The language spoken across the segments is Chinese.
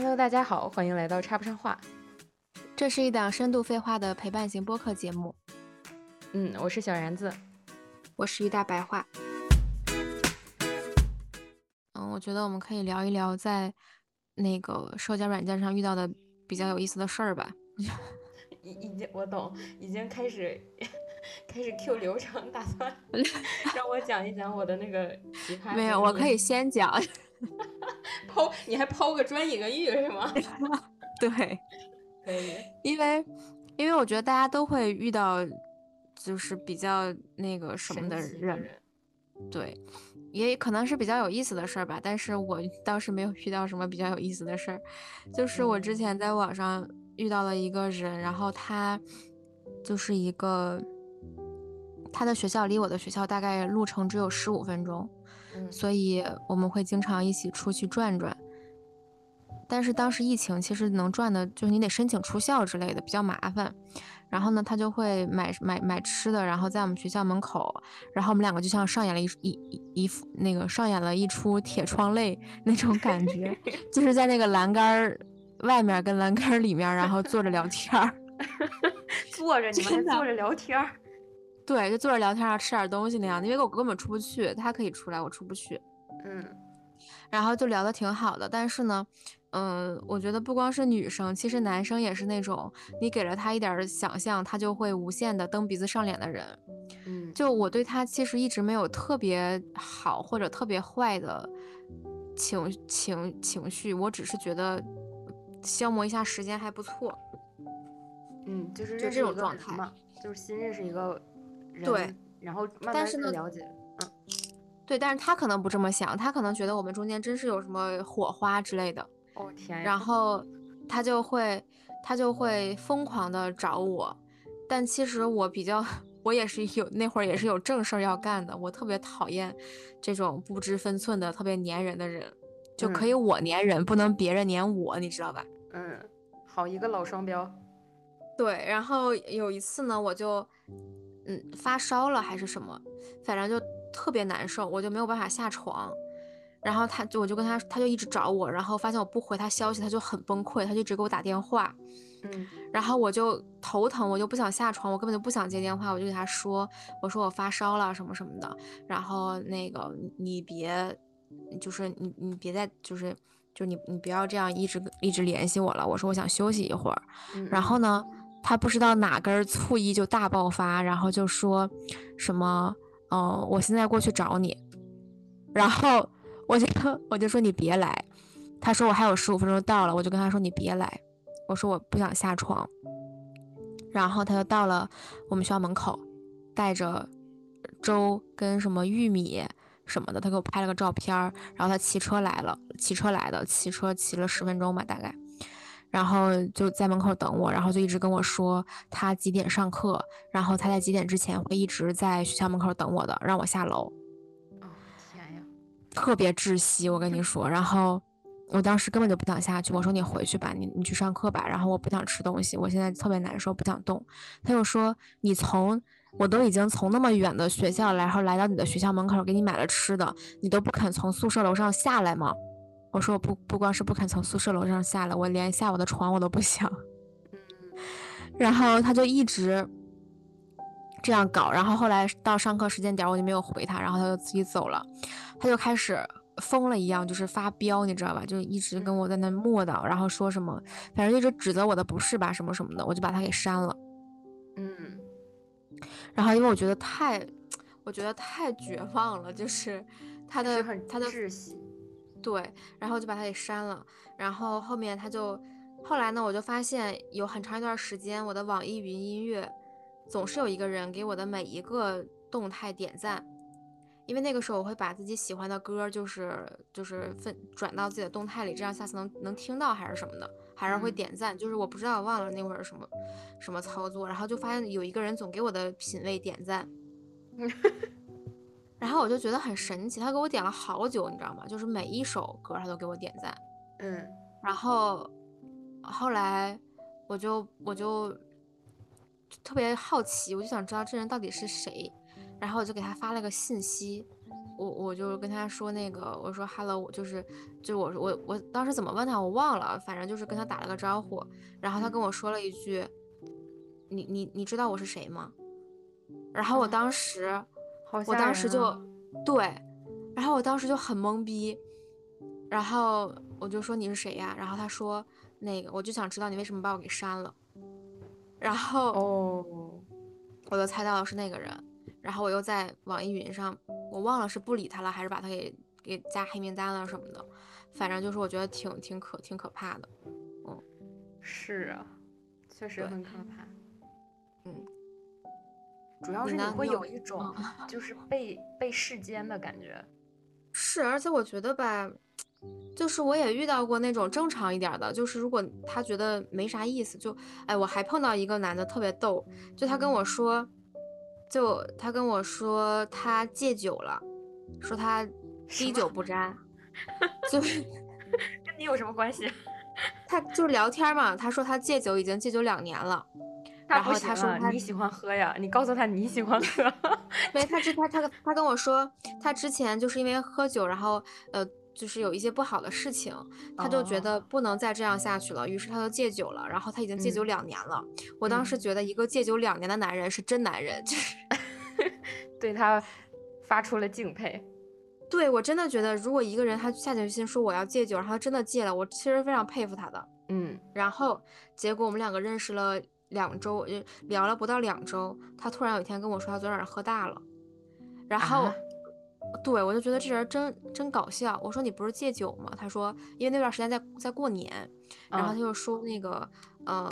Hello，大家好，欢迎来到插不上话。这是一档深度废话的陪伴型播客节目。嗯，我是小然子，我是一大白话。嗯，我觉得我们可以聊一聊在那个社交软件上遇到的比较有意思的事儿吧。已已经我懂，已经开始开始 Q 流程，打算 让我讲一讲我的那个奇葩。没有，我可以先讲。抛，你还抛个砖引个玉是吗？对，可以。因为因为我觉得大家都会遇到，就是比较那个什么的人，对，也可能是比较有意思的事儿吧。但是我 倒是没有遇到什么比较有意思的事儿，就是我之前在网上遇到了一个人，然后他就是一个，他的学校离我的学校大概路程只有十五分钟。所以我们会经常一起出去转转，但是当时疫情，其实能转的就是你得申请出校之类的，比较麻烦。然后呢，他就会买买买吃的，然后在我们学校门口，然后我们两个就像上演了一一一副那个上演了一出铁窗泪那种感觉，就是在那个栏杆外面跟栏杆里面，然后坐着聊天儿，坐着你们坐着聊天儿。对，就坐着聊天啊，吃点东西那样的，因为我根本出不去，他可以出来，我出不去。嗯，然后就聊得挺好的，但是呢，嗯，我觉得不光是女生，其实男生也是那种，你给了他一点想象，他就会无限的蹬鼻子上脸的人。嗯，就我对他其实一直没有特别好或者特别坏的情情情绪，我只是觉得消磨一下时间还不错。嗯，就是就这种状态嘛，就是新认识一个。对，然后但是呢，了解，嗯，对，但是他可能不这么想，他可能觉得我们中间真是有什么火花之类的。哦天然后他就会他就会疯狂的找我，但其实我比较，我也是有那会儿也是有正事儿要干的，我特别讨厌这种不知分寸的、特别粘人的人，就可以我粘人，不能别人粘我，你知道吧？嗯，好一个老双标。对，然后有一次呢，我就。嗯，发烧了还是什么，反正就特别难受，我就没有办法下床。然后他就我就跟他，他就一直找我，然后发现我不回他消息，他就很崩溃，他就一直给我打电话。嗯，然后我就头疼，我就不想下床，我根本就不想接电话，我就给他说，我说我发烧了什么什么的。然后那个你别，就是你你别再就是就你你不要这样一直一直联系我了。我说我想休息一会儿。然后呢？他不知道哪根醋意就大爆发，然后就说什么，嗯，我现在过去找你，然后我就我就说你别来，他说我还有十五分钟到了，我就跟他说你别来，我说我不想下床，然后他就到了我们学校门口，带着粥跟什么玉米什么的，他给我拍了个照片儿，然后他骑车来了，骑车来的，骑车骑了十分钟吧，大概。然后就在门口等我，然后就一直跟我说他几点上课，然后他在几点之前会一直在学校门口等我的，让我下楼。天呀，特别窒息，我跟你说。然后我当时根本就不想下去，我说你回去吧，你你去上课吧。然后我不想吃东西，我现在特别难受，不想动。他又说你从我都已经从那么远的学校来，然后来到你的学校门口给你买了吃的，你都不肯从宿舍楼上下来吗？我说我不不光是不肯从宿舍楼上下来，我连下我的床我都不想。然后他就一直这样搞，然后后来到上课时间点我就没有回他，然后他就自己走了。他就开始疯了一样，就是发飙，你知道吧？就一直跟我在那磨叨，然后说什么，反正一直指责我的不是吧，什么什么的，我就把他给删了。嗯。然后因为我觉得太，我觉得太绝望了，就是他的他的窒息。对，然后就把它给删了。然后后面他就，后来呢，我就发现有很长一段时间，我的网易云音乐总是有一个人给我的每一个动态点赞，因为那个时候我会把自己喜欢的歌，就是就是分转到自己的动态里，这样下次能能听到还是什么的，还是会点赞。就是我不知道，忘了那会儿什么什么操作，然后就发现有一个人总给我的品味点赞。然后我就觉得很神奇，他给我点了好久，你知道吗？就是每一首歌他都给我点赞，嗯。然后后来我就我就特别好奇，我就想知道这人到底是谁。然后我就给他发了个信息，我我就跟他说那个，我说 hello，我就是就是我我我当时怎么问他我忘了，反正就是跟他打了个招呼，然后他跟我说了一句，你你你知道我是谁吗？然后我当时，我当时就对，然后我当时就很懵逼，然后我就说你是谁呀？然后他说那个我就想知道你为什么把我给删了，然后哦，我就猜到了是那个人。然后我又在网易云上，我忘了是不理他了，还是把他给给加黑名单了什么的，反正就是我觉得挺挺可挺可怕的，嗯，是啊，确实很可怕，嗯，主要是你会有一种就是被被世间的感觉，是，而且我觉得吧，就是我也遇到过那种正常一点的，就是如果他觉得没啥意思，就哎，我还碰到一个男的特别逗，就他跟我说。就他跟我说他戒酒了，说他滴酒不沾，就是跟你有什么关系？他就是聊天嘛，他说他戒酒已经戒酒两年了，然后他说你喜欢喝呀，你告诉他你喜欢喝。没，他之他他他跟我说他之前就是因为喝酒，然后呃。就是有一些不好的事情，他就觉得不能再这样下去了，于是他就戒酒了。然后他已经戒酒两年了。我当时觉得一个戒酒两年的男人是真男人，就是 对他发出了敬佩。对我真的觉得，如果一个人他下决心说我要戒酒，然后真的戒了，我其实非常佩服他的。嗯。然后结果我们两个认识了两周，聊了不到两周，他突然有一天跟我说他昨晚上喝大了，然后。对，我就觉得这人真真搞笑。我说你不是戒酒吗？他说因为那段时间在在过年，然后他就说那个呃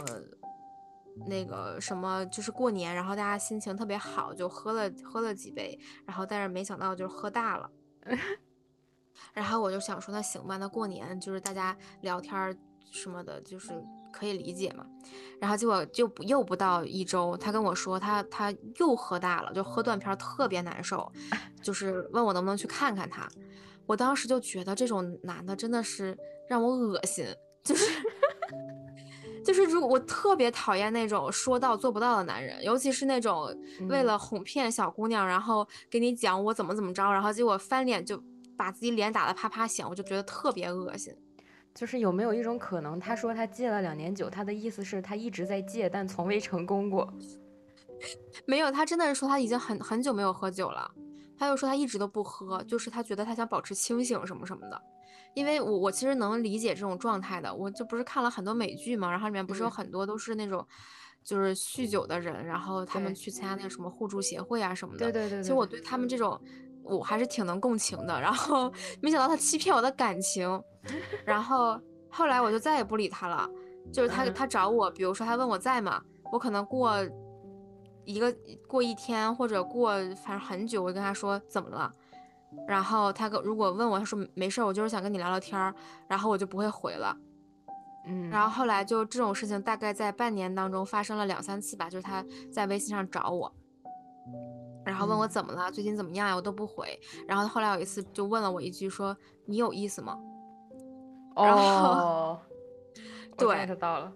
那个什么就是过年，然后大家心情特别好，就喝了喝了几杯，然后但是没想到就是喝大了。然后我就想说那行吧，那过年就是大家聊天什么的，就是。可以理解嘛，然后结果就不又不到一周，他跟我说他他又喝大了，就喝断片特别难受，就是问我能不能去看看他。我当时就觉得这种男的真的是让我恶心，就是 就是如果我特别讨厌那种说到做不到的男人，尤其是那种为了哄骗小姑娘，然后给你讲我怎么怎么着，然后结果翻脸就把自己脸打得啪啪响，我就觉得特别恶心。就是有没有一种可能，他说他戒了两年酒，他的意思是他一直在戒，但从未成功过。没有，他真的是说他已经很很久没有喝酒了。他又说他一直都不喝，就是他觉得他想保持清醒什么什么的。因为我我其实能理解这种状态的，我就不是看了很多美剧嘛，然后里面不是有很多都是那种就是酗酒的人，然后他们去参加那个什么互助协会啊什么的。对对对。其实我对他们这种。我还是挺能共情的，然后没想到他欺骗我的感情，然后 后来我就再也不理他了。就是他他找我，比如说他问我在吗，我可能过一个过一天或者过反正很久，我跟他说怎么了，然后他跟如果问我，他说没事儿，我就是想跟你聊聊天儿，然后我就不会回了。嗯，然后后来就这种事情大概在半年当中发生了两三次吧，就是他在微信上找我。然后问我怎么了，最近怎么样呀？我都不回。然后后来有一次就问了我一句，说你有意思吗？哦，对，他到了。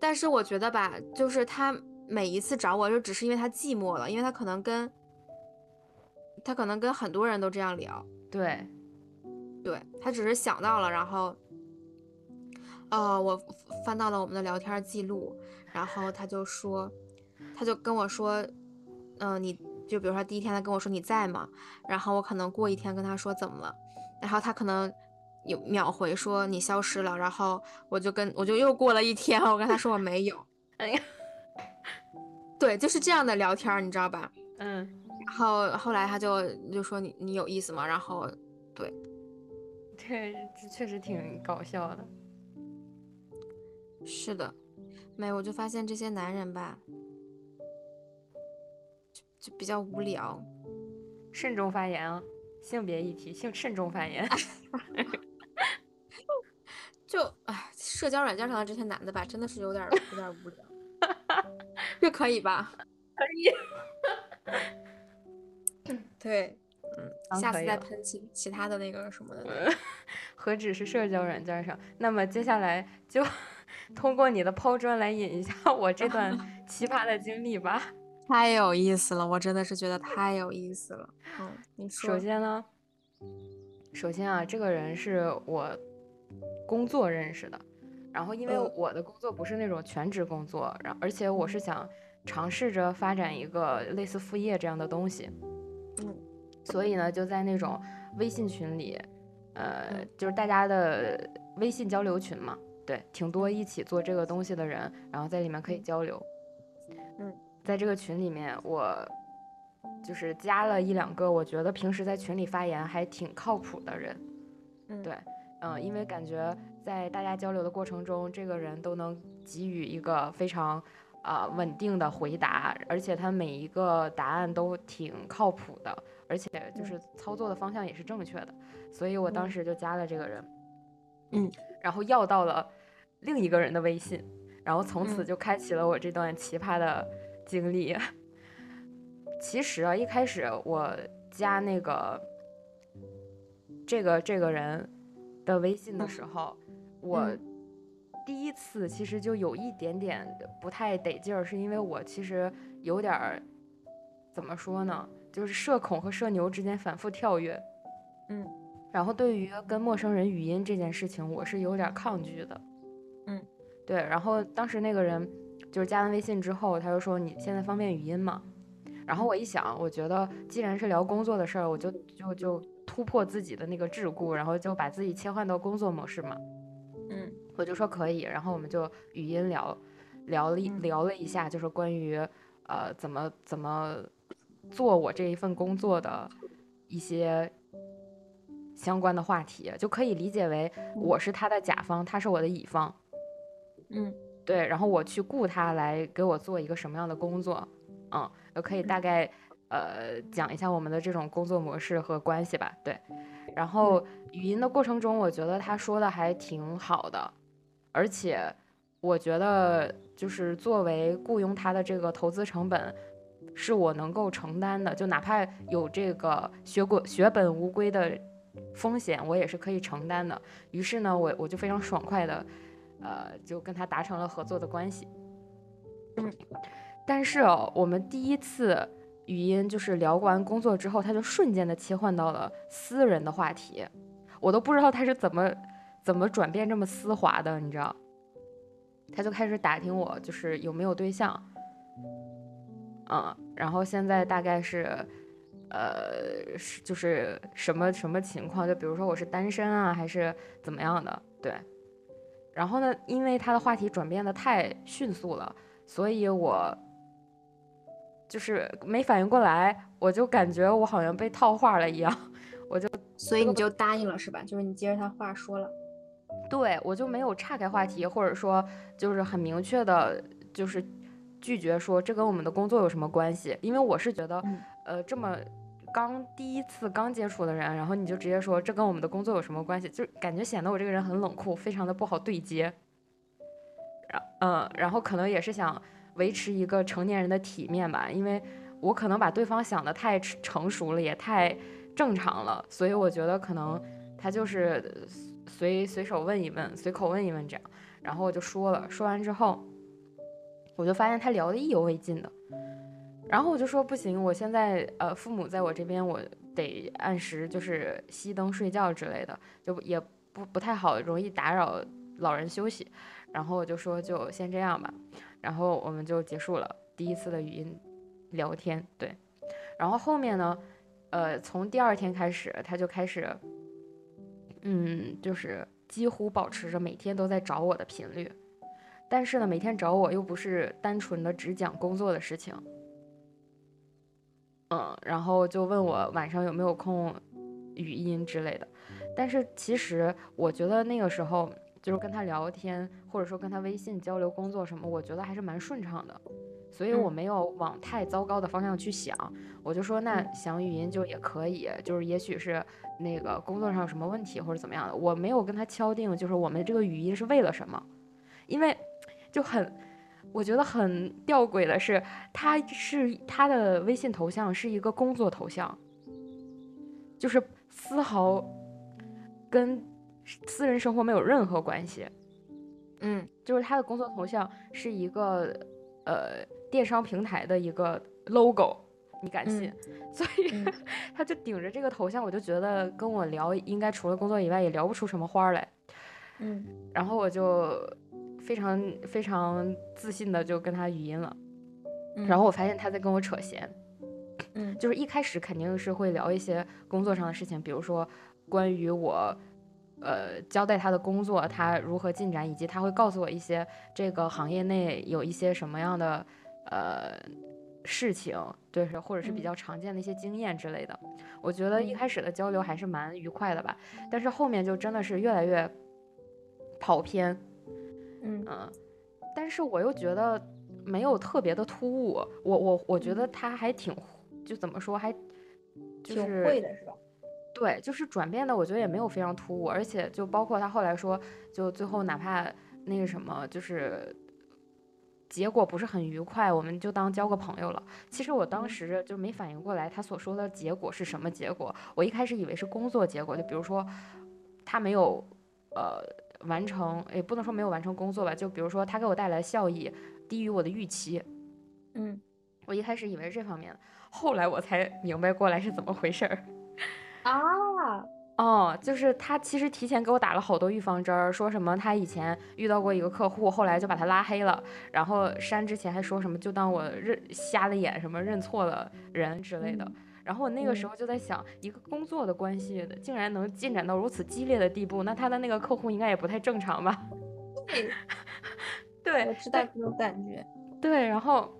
但是我觉得吧，就是他每一次找我，就只是因为他寂寞了，因为他可能跟，他可能跟很多人都这样聊。对，对他只是想到了，然后，呃，我翻到了我们的聊天记录，然后他就说，他就跟我说，嗯，你。就比如说第一天他跟我说你在吗？然后我可能过一天跟他说怎么了，然后他可能有秒回说你消失了，然后我就跟我就又过了一天，我跟他说我没有。哎呀，对，就是这样的聊天，你知道吧？嗯。然后后来他就就说你你有意思吗？然后对，这，这确实挺搞笑的。是的，没我就发现这些男人吧。就比较无聊，慎重发言啊！性别议题，性慎重发言。就哎，社交软件上的这些男的吧，真的是有点有点无聊。这可以吧？可以。对，嗯，下次再喷其其他的那个什么的。何止是社交软件上？那么接下来就通过你的抛砖来引一下我这段奇葩的经历吧。太有意思了，我真的是觉得太有意思了。嗯，你说。首先呢，首先啊，这个人是我工作认识的，然后因为我的工作不是那种全职工作，然而且我是想尝试着发展一个类似副业这样的东西，嗯，所以呢，就在那种微信群里，呃，就是大家的微信交流群嘛，对，挺多一起做这个东西的人，然后在里面可以交流。嗯，在这个群里面，我就是加了一两个我觉得平时在群里发言还挺靠谱的人。嗯，对，嗯，因为感觉在大家交流的过程中，这个人都能给予一个非常啊稳定的回答，而且他每一个答案都挺靠谱的，而且就是操作的方向也是正确的，所以我当时就加了这个人。嗯，然后要到了另一个人的微信。然后从此就开启了我这段奇葩的经历。其实啊，一开始我加那个这个这个人的微信的时候，我第一次其实就有一点点不太得劲儿，是因为我其实有点儿怎么说呢，就是社恐和社牛之间反复跳跃。嗯，然后对于跟陌生人语音这件事情，我是有点抗拒的。嗯。对，然后当时那个人就是加完微信之后，他就说你现在方便语音吗？然后我一想，我觉得既然是聊工作的事儿，我就就就突破自己的那个桎梏，然后就把自己切换到工作模式嘛。嗯，我就说可以，然后我们就语音聊聊了聊了一下，就是关于呃怎么怎么做我这一份工作的一些相关的话题，就可以理解为我是他的甲方，他是我的乙方。嗯，对，然后我去雇他来给我做一个什么样的工作，嗯，可以大概呃讲一下我们的这种工作模式和关系吧。对，然后语音的过程中，我觉得他说的还挺好的，而且我觉得就是作为雇佣他的这个投资成本是我能够承担的，就哪怕有这个血过血本无归的风险，我也是可以承担的。于是呢，我我就非常爽快的。呃，就跟他达成了合作的关系。嗯，但是哦，我们第一次语音就是聊完工作之后，他就瞬间的切换到了私人的话题，我都不知道他是怎么怎么转变这么丝滑的，你知道？他就开始打听我就是有没有对象，嗯，然后现在大概是，呃，是就是什么什么情况？就比如说我是单身啊，还是怎么样的？对。然后呢，因为他的话题转变的太迅速了，所以我就是没反应过来，我就感觉我好像被套话了一样，我就所以你就答应了是吧？就是你接着他话说了，对我就没有岔开话题，或者说就是很明确的，就是拒绝说这跟我们的工作有什么关系？因为我是觉得，呃，这么。刚第一次刚接触的人，然后你就直接说这跟我们的工作有什么关系？就感觉显得我这个人很冷酷，非常的不好对接。然嗯，然后可能也是想维持一个成年人的体面吧，因为我可能把对方想的太成熟了，也太正常了，所以我觉得可能他就是随随手问一问，随口问一问这样。然后我就说了，说完之后，我就发现他聊的意犹未尽的。然后我就说不行，我现在呃父母在我这边，我得按时就是熄灯睡觉之类的，就也不不太好，容易打扰老人休息。然后我就说就先这样吧，然后我们就结束了第一次的语音聊天。对，然后后面呢，呃从第二天开始他就开始，嗯就是几乎保持着每天都在找我的频率，但是呢每天找我又不是单纯的只讲工作的事情。嗯，然后就问我晚上有没有空，语音之类的。但是其实我觉得那个时候就是跟他聊天，或者说跟他微信交流工作什么，我觉得还是蛮顺畅的。所以我没有往太糟糕的方向去想，我就说那想语音就也可以，就是也许是那个工作上有什么问题或者怎么样的。我没有跟他敲定，就是我们这个语音是为了什么，因为就很。我觉得很吊诡的是，他是他的微信头像是一个工作头像，就是丝毫跟私人生活没有任何关系。嗯，就是他的工作头像是一个呃电商平台的一个 logo，你敢信？所以 他就顶着这个头像，我就觉得跟我聊，应该除了工作以外也聊不出什么花来。嗯，然后我就非常非常自信的就跟他语音了，然后我发现他在跟我扯闲。嗯，就是一开始肯定是会聊一些工作上的事情，比如说关于我。呃，交代他的工作，他如何进展，以及他会告诉我一些这个行业内有一些什么样的呃事情，对，或者是比较常见的一些经验之类的。我觉得一开始的交流还是蛮愉快的吧，但是后面就真的是越来越跑偏，嗯嗯，但是我又觉得没有特别的突兀，我我我觉得他还挺，就怎么说还就是会的是吧？对，就是转变的，我觉得也没有非常突兀，而且就包括他后来说，就最后哪怕那个什么，就是结果不是很愉快，我们就当交个朋友了。其实我当时就没反应过来，他所说的结果是什么结果。我一开始以为是工作结果，就比如说他没有呃完成，也不能说没有完成工作吧，就比如说他给我带来的效益低于我的预期。嗯，我一开始以为是这方面的，后来我才明白过来是怎么回事儿。啊，哦，就是他其实提前给我打了好多预防针儿，说什么他以前遇到过一个客户，后来就把他拉黑了，然后删之前还说什么就当我认瞎了眼，什么认错了人之类的。然后我那个时候就在想，一个工作的关系竟然能进展到如此激烈的地步，那他的那个客户应该也不太正常吧？对，对，我知道这种感觉。对，然后。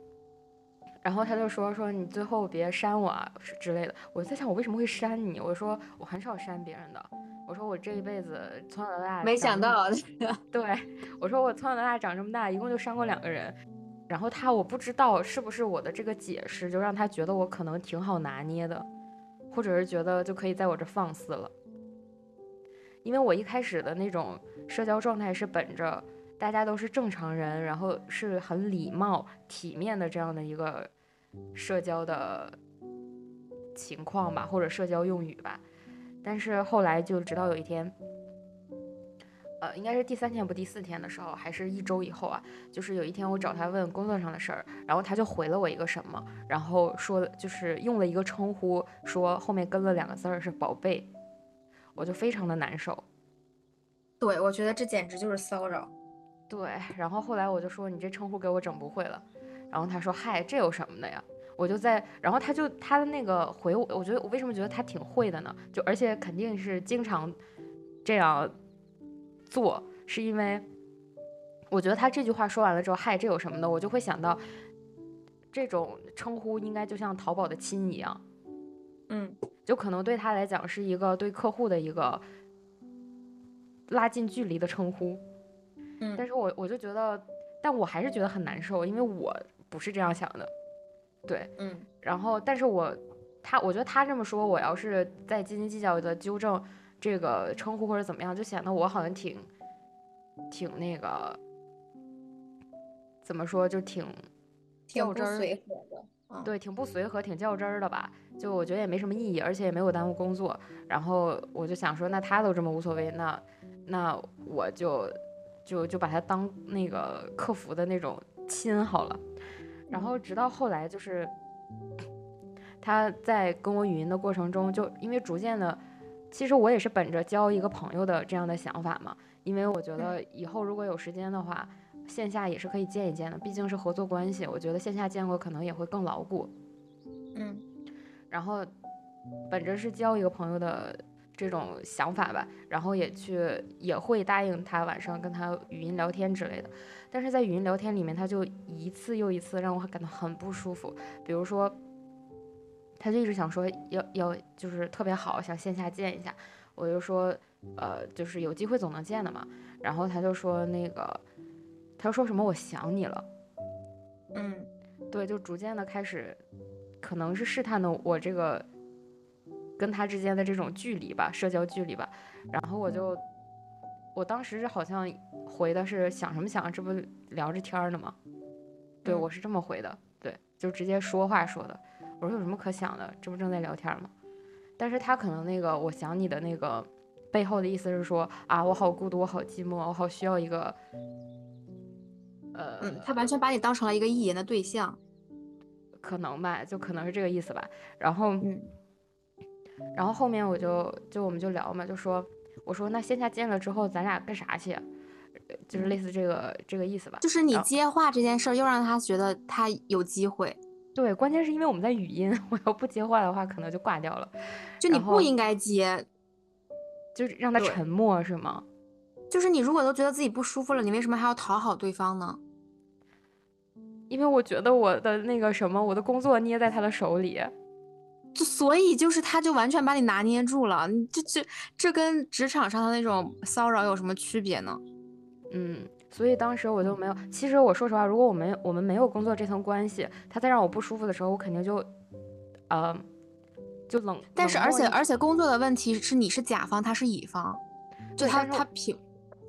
然后他就说说你最后别删我啊之类的。我在想我为什么会删你？我说我很少删别人的。我说我这一辈子从小到大没想到，对，我说我从小到大长这么大一共就删过两个人。然后他我不知道是不是我的这个解释就让他觉得我可能挺好拿捏的，或者是觉得就可以在我这放肆了。因为我一开始的那种社交状态是本着。大家都是正常人，然后是很礼貌、体面的这样的一个社交的情况吧，或者社交用语吧。但是后来就直到有一天，呃，应该是第三天不第四天的时候，还是一周以后啊，就是有一天我找他问工作上的事儿，然后他就回了我一个什么，然后说就是用了一个称呼，说后面跟了两个字儿是宝贝，我就非常的难受。对，我觉得这简直就是骚扰。对，然后后来我就说你这称呼给我整不会了，然后他说嗨，这有什么的呀？我就在，然后他就他的那个回我，我觉得我为什么觉得他挺会的呢？就而且肯定是经常这样做，是因为我觉得他这句话说完了之后，嗨，这有什么的？我就会想到这种称呼应该就像淘宝的亲一样，嗯，就可能对他来讲是一个对客户的一个拉近距离的称呼。嗯，但是我我就觉得，但我还是觉得很难受，因为我不是这样想的，对，嗯，然后，但是我他，我觉得他这么说，我要是再斤斤计较的纠正这个称呼或者怎么样，就显得我好像挺挺那个，怎么说，就挺较真儿，对，挺不随和，挺较真儿的吧？就我觉得也没什么意义，而且也没有耽误工作。然后我就想说，那他都这么无所谓，那那我就。就就把他当那个客服的那种亲好了，然后直到后来就是他在跟我语音的过程中，就因为逐渐的，其实我也是本着交一个朋友的这样的想法嘛，因为我觉得以后如果有时间的话，线下也是可以见一见的，毕竟是合作关系，我觉得线下见过可能也会更牢固。嗯，然后本着是交一个朋友的。这种想法吧，然后也去也会答应他晚上跟他语音聊天之类的，但是在语音聊天里面，他就一次又一次让我感到很不舒服。比如说，他就一直想说要要就是特别好，想线下见一下，我就说呃就是有机会总能见的嘛。然后他就说那个，他说什么我想你了，嗯，对，就逐渐的开始，可能是试探的我这个。跟他之间的这种距离吧，社交距离吧，然后我就，我当时好像回的是想什么想，这不聊着天呢吗？对我是这么回的，对，就直接说话说的。我说有什么可想的，这不正在聊天吗？但是他可能那个我想你的那个背后的意思是说啊，我好孤独，我好寂寞，我好需要一个，呃，他完全把你当成了一个意淫的对象。可能吧，就可能是这个意思吧。然后，嗯，然后后面我就就我们就聊嘛，就说我说那线下见了之后，咱俩干啥去？就是类似这个这个意思吧。就是你接话这件事儿，又让他觉得他有机会。对，关键是因为我们在语音，我要不接话的话，可能就挂掉了。就你不应该接，就是让他沉默是吗？就是你如果都觉得自己不舒服了，你为什么还要讨好对方呢？因为我觉得我的那个什么，我的工作捏在他的手里，就所以就是他就完全把你拿捏住了，你这这这跟职场上的那种骚扰有什么区别呢？嗯，所以当时我就没有。其实我说实话，如果我们我们没有工作这层关系，他再让我不舒服的时候，我肯定就，呃，就冷。但是而且而且工作的问题是你是甲方，他是乙方，就他他凭。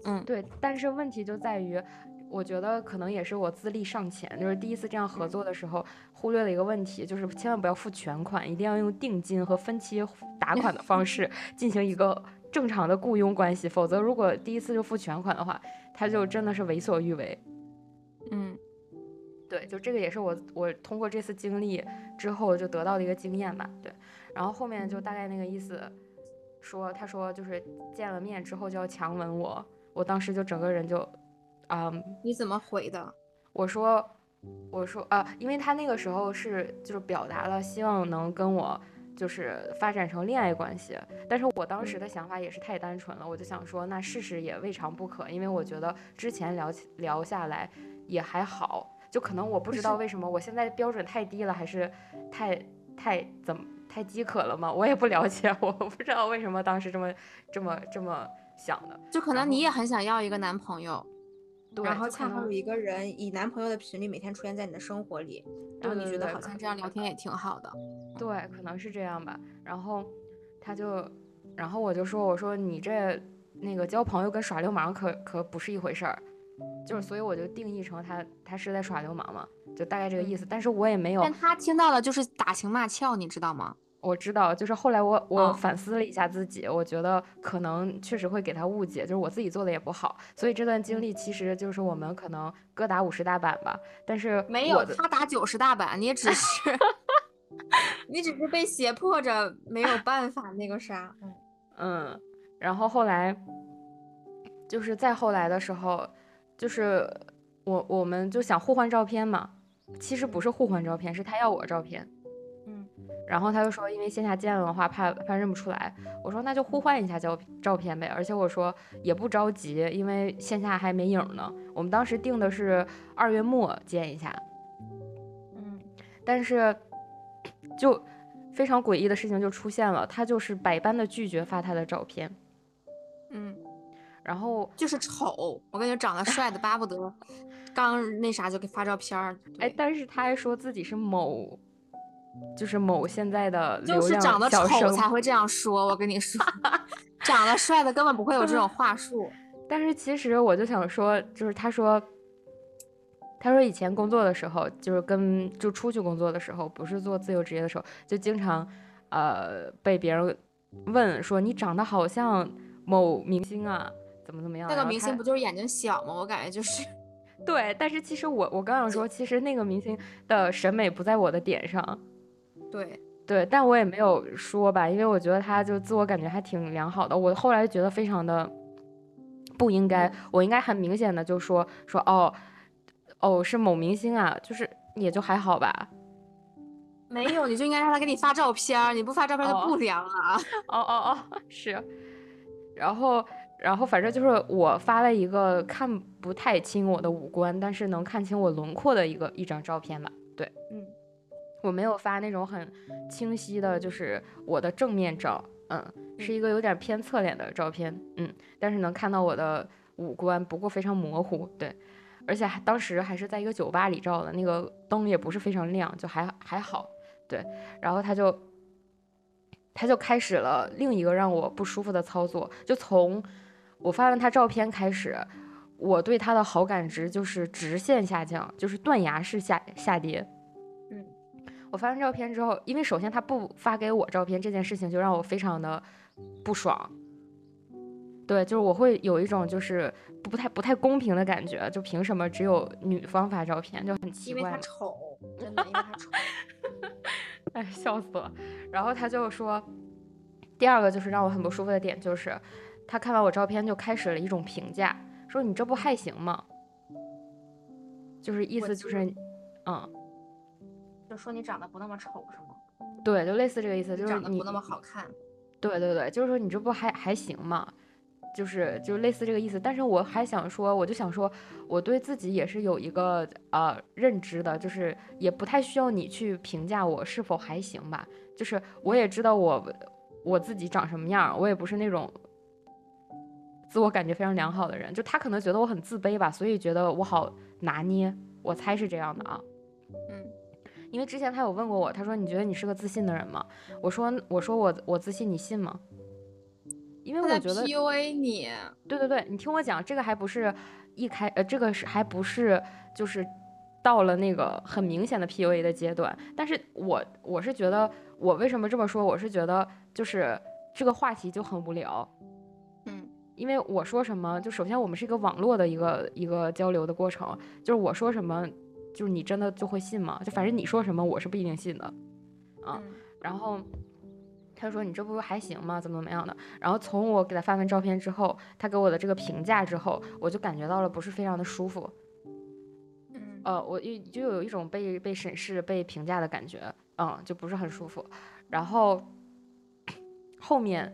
嗯，对，但是问题就在于，我觉得可能也是我资历尚浅，就是第一次这样合作的时候，忽略了一个问题，就是千万不要付全款，一定要用定金和分期打款的方式 进行一个正常的雇佣关系，否则如果第一次就付全款的话，他就真的是为所欲为。嗯，对，就这个也是我我通过这次经历之后就得到的一个经验吧。对，然后后面就大概那个意思，说他说就是见了面之后就要强吻我。我当时就整个人就，啊，你怎么回的？我说，我说啊，因为他那个时候是就是表达了希望能跟我就是发展成恋爱关系，但是我当时的想法也是太单纯了，我就想说那试试也未尝不可，因为我觉得之前聊起聊下来也还好，就可能我不知道为什么我现在标准太低了，还是太太怎么太饥渴了吗？我也不了解，我不知道为什么当时这么这么这么。想的就可能你也很想要一个男朋友，对，然后恰好有一个人以男朋友的频率每天出现在你的生活里，然后你觉得好像这样聊天也挺好的，对，可能是这样吧。然后他就，然后我就说，我说你这那个交朋友跟耍流氓可可不是一回事儿，就是所以我就定义成他他是在耍流氓嘛，就大概这个意思。但是我也没有，但他听到了就是打情骂俏，你知道吗？我知道，就是后来我我反思了一下自己，我觉得可能确实会给他误解，就是我自己做的也不好，所以这段经历其实就是我们可能各打五十大板吧。但是没有他打九十大板，你只是 你只是被胁迫着没有办法那个啥，嗯 嗯。然后后来就是再后来的时候，就是我我们就想互换照片嘛，其实不是互换照片，是他要我照片。然后他就说，因为线下见了的话，怕怕认不出来。我说那就互换一下照照片呗，而且我说也不着急，因为线下还没影呢。我们当时定的是二月末见一下，嗯，但是就非常诡异的事情就出现了，他就是百般的拒绝发他的照片，嗯，然后就是丑，我感觉长得 帅的巴不得刚那啥就给发照片儿，哎，但是他还说自己是某。就是某现在的就是长得丑才会这样 说，我跟你说，长得帅的根本不会有这种话术。但是其实我就想说，就是他说，他说以前工作的时候，就是跟就出去工作的时候，不是做自由职业的时候，就经常呃被别人问说你长得好像某明星啊，怎么怎么样？那个明星不就是眼睛小吗？我感觉就是。对，但是其实我我刚想说，其实那个明星的审美不在我的点上。对对，但我也没有说吧，因为我觉得他就自我感觉还挺良好的。我后来觉得非常的不应该，我应该很明显的就说说哦哦是某明星啊，就是也就还好吧。没有，你就应该让他给你发照片，你不发照片就不良啊。哦哦哦，是。然后然后反正就是我发了一个看不太清我的五官，但是能看清我轮廓的一个一张照片吧。对，嗯。我没有发那种很清晰的，就是我的正面照，嗯，是一个有点偏侧脸的照片，嗯，但是能看到我的五官，不过非常模糊，对，而且还当时还是在一个酒吧里照的，那个灯也不是非常亮，就还还好，对，然后他就他就开始了另一个让我不舒服的操作，就从我发完他照片开始，我对他的好感值就是直线下降，就是断崖式下下跌。我发完照片之后，因为首先他不发给我照片这件事情就让我非常的不爽，对，就是我会有一种就是不太不太公平的感觉，就凭什么只有女方发照片就很奇怪。因为他丑。真的，因为他丑。哎，笑死了。然后他就说，第二个就是让我很不舒服的点就是，他看完我照片就开始了一种评价，说你这不还行吗？就是意思就是，嗯，就说你长得不那么丑是吗？对，就类似这个意思，就是你不那么好看。对对对，就是说你这不还还行吗？就是就类似这个意思。但是我还想说，我就想说，我对自己也是有一个呃认知的，就是也不太需要你去评价我是否还行吧。就是我也知道我我自己长什么样，我也不是那种自我感觉非常良好的人。就他可能觉得我很自卑吧，所以觉得我好拿捏。我猜是这样的啊。因为之前他有问过我，他说你觉得你是个自信的人吗？我说我说我我自信，你信吗？因为我觉得 PUA 你，对对对，你听我讲，这个还不是一开呃，这个是还不是就是到了那个很明显的 PUA 的阶段。但是我我是觉得我为什么这么说？我是觉得就是这个话题就很无聊，嗯，因为我说什么，就首先我们是一个网络的一个一个交流的过程，就是我说什么。就是你真的就会信吗？就反正你说什么，我是不一定信的，啊。然后他说你这不还行吗？怎么怎么样的？然后从我给他发完照片之后，他给我的这个评价之后，我就感觉到了不是非常的舒服。嗯，呃，我就就有一种被被审视、被评价的感觉，嗯，就不是很舒服。然后后面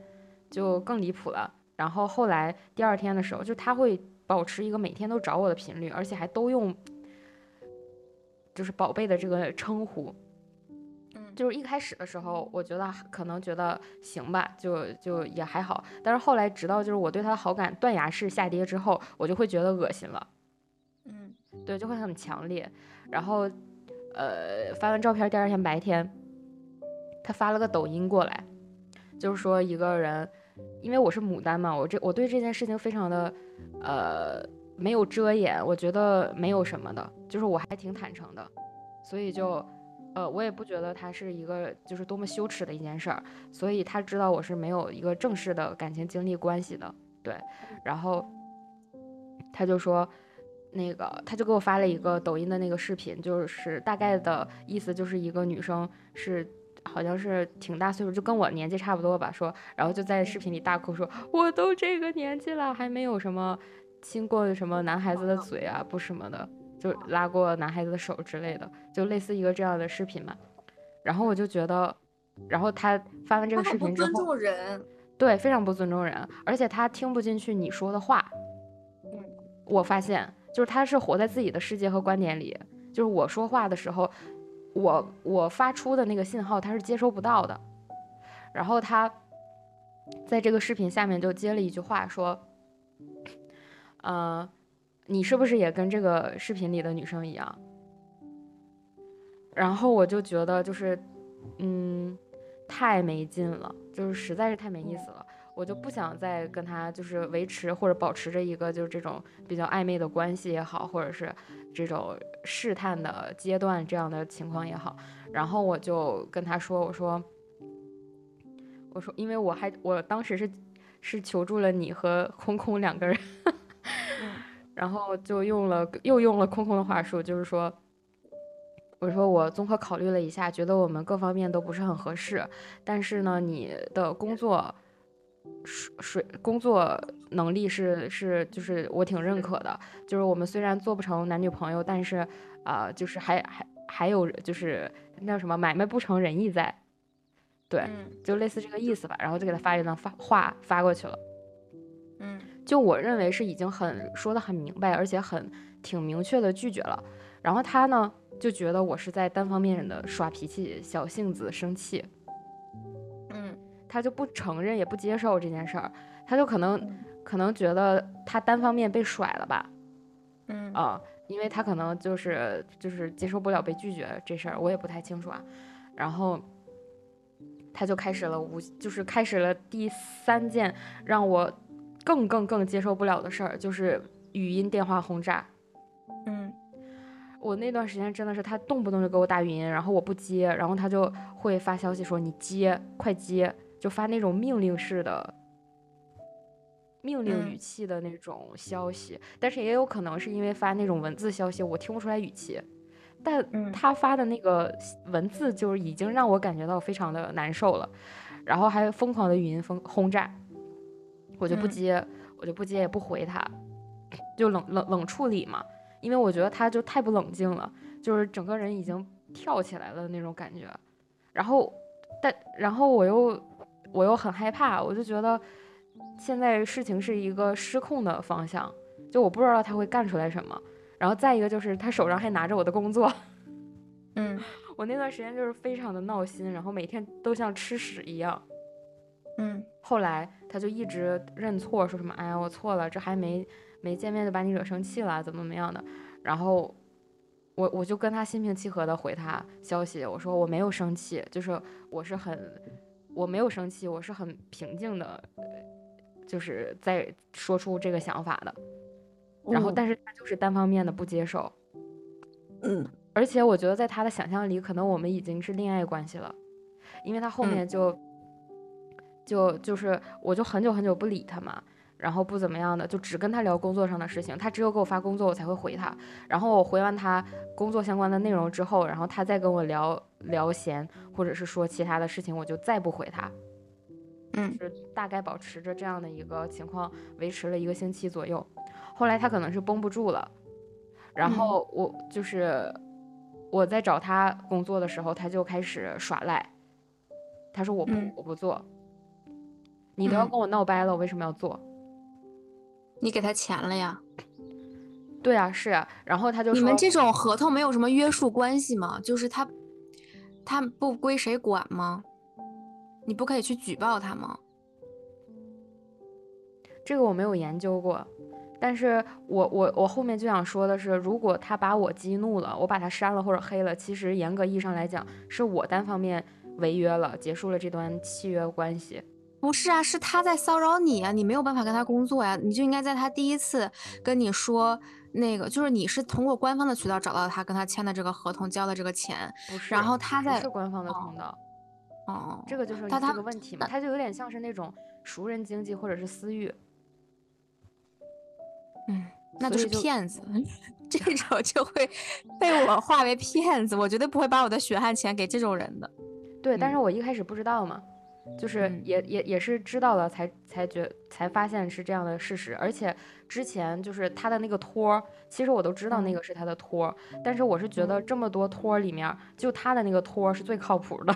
就更离谱了。然后后来第二天的时候，就他会保持一个每天都找我的频率，而且还都用。就是宝贝的这个称呼，嗯，就是一开始的时候，我觉得可能觉得行吧，就就也还好。但是后来，直到就是我对他的好感断崖式下跌之后，我就会觉得恶心了，嗯，对，就会很强烈。然后，呃，发完照片第二天白天，他发了个抖音过来，就是说一个人，因为我是牡丹嘛，我这我对这件事情非常的，呃。没有遮掩，我觉得没有什么的，就是我还挺坦诚的，所以就，呃，我也不觉得他是一个就是多么羞耻的一件事儿，所以他知道我是没有一个正式的感情经历关系的，对，然后他就说，那个他就给我发了一个抖音的那个视频，就是大概的意思就是一个女生是好像是挺大岁数，就跟我年纪差不多吧，说，然后就在视频里大哭说，我都这个年纪了，还没有什么。亲过什么男孩子的嘴啊，不什么的，就拉过男孩子的手之类的，就类似一个这样的视频嘛。然后我就觉得，然后他发完这个视频之后，尊重人，对，非常不尊重人，而且他听不进去你说的话。嗯，我发现就是他是活在自己的世界和观点里，就是我说话的时候，我我发出的那个信号他是接收不到的。然后他在这个视频下面就接了一句话说。呃，你是不是也跟这个视频里的女生一样？然后我就觉得就是，嗯，太没劲了，就是实在是太没意思了。我就不想再跟他就是维持或者保持着一个就是这种比较暧昧的关系也好，或者是这种试探的阶段这样的情况也好。然后我就跟他说，我说，我说，因为我还我当时是是求助了你和空空两个人。然后就用了又用了空空的话术，就是说，我说我综合考虑了一下，觉得我们各方面都不是很合适。但是呢，你的工作水水工作能力是是就是我挺认可的。就是我们虽然做不成男女朋友，但是啊，就是还还还有就是那叫什么买卖不成仁义在，对，就类似这个意思吧。然后就给他发一段发话发过去了。嗯。就我认为是已经很说的很明白，而且很挺明确的拒绝了。然后他呢就觉得我是在单方面的耍脾气、小性子、生气。嗯，他就不承认也不接受这件事儿，他就可能可能觉得他单方面被甩了吧。嗯啊，因为他可能就是就是接受不了被拒绝这事儿，我也不太清楚啊。然后他就开始了无就是开始了第三件让我。更更更接受不了的事儿就是语音电话轰炸。嗯，我那段时间真的是他动不动就给我打语音，然后我不接，然后他就会发消息说你接，快接，就发那种命令式的、命令语气的那种消息。但是也有可能是因为发那种文字消息，我听不出来语气。但他发的那个文字就是已经让我感觉到非常的难受了，然后还疯狂的语音轰轰炸，我就不接，我就不接也不回他，就冷冷冷处理嘛，因为我觉得他就太不冷静了，就是整个人已经跳起来了那种感觉，然后但然后我又我又很害怕，我就觉得现在事情是一个失控的方向，就我不知道他会干出来什么。然后再一个就是他手上还拿着我的工作，嗯，我那段时间就是非常的闹心，然后每天都像吃屎一样，嗯。后来他就一直认错，说什么哎呀我错了，这还没没见面就把你惹生气了，怎么怎么样的。然后我我就跟他心平气和的回他消息，我说我没有生气，就是我是很我没有生气，我是很平静的，就是在说出这个想法的。然后，但是他就是单方面的不接受，嗯，而且我觉得在他的想象里，可能我们已经是恋爱关系了，因为他后面就，就就是，我就很久很久不理他嘛，然后不怎么样的，就只跟他聊工作上的事情，他只有给我发工作，我才会回他，然后我回完他工作相关的内容之后，然后他再跟我聊聊闲，或者是说其他的事情，我就再不回他，嗯，是大概保持着这样的一个情况，维持了一个星期左右。后来他可能是绷不住了，然后我就是我在找他工作的时候，他就开始耍赖。他说我不我不做，你都要跟我闹掰了，我为什么要做？你给他钱了呀？对啊，是啊。然后他就说你们这种合同没有什么约束关系吗？就是他他不归谁管吗？你不可以去举报他吗？这个我没有研究过。但是我我我后面就想说的是，如果他把我激怒了，我把他删了或者黑了，其实严格意义上来讲，是我单方面违约了，结束了这段契约关系。不是啊，是他在骚扰你啊，你没有办法跟他工作呀，你就应该在他第一次跟你说那个，就是你是通过官方的渠道找到他，跟他签的这个合同，交的这个钱，不是，然后他在是官方的通道，哦，这个就是他他这个问题嘛，他就有点像是那种熟人经济或者是私域，嗯。那就是骗子，这种就会 被我化为骗子。我绝对不会把我的血汗钱给这种人的。对，但是我一开始不知道嘛，就是也也也是知道了才才觉才发现是这样的事实。而且之前就是他的那个托，其实我都知道那个是他的托，但是我是觉得这么多托里面，就他的那个托是最靠谱的。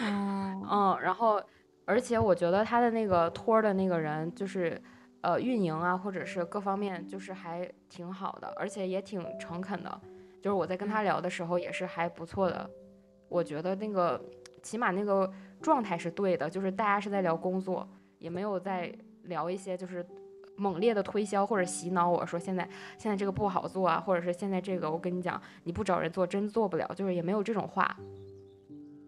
嗯 嗯，然后而且我觉得他的那个托的那个人就是。呃，运营啊，或者是各方面，就是还挺好的，而且也挺诚恳的。就是我在跟他聊的时候，也是还不错的。我觉得那个起码那个状态是对的，就是大家是在聊工作，也没有在聊一些就是猛烈的推销或者洗脑我说现在现在这个不好做啊，或者是现在这个我跟你讲，你不找人做真做不了，就是也没有这种话，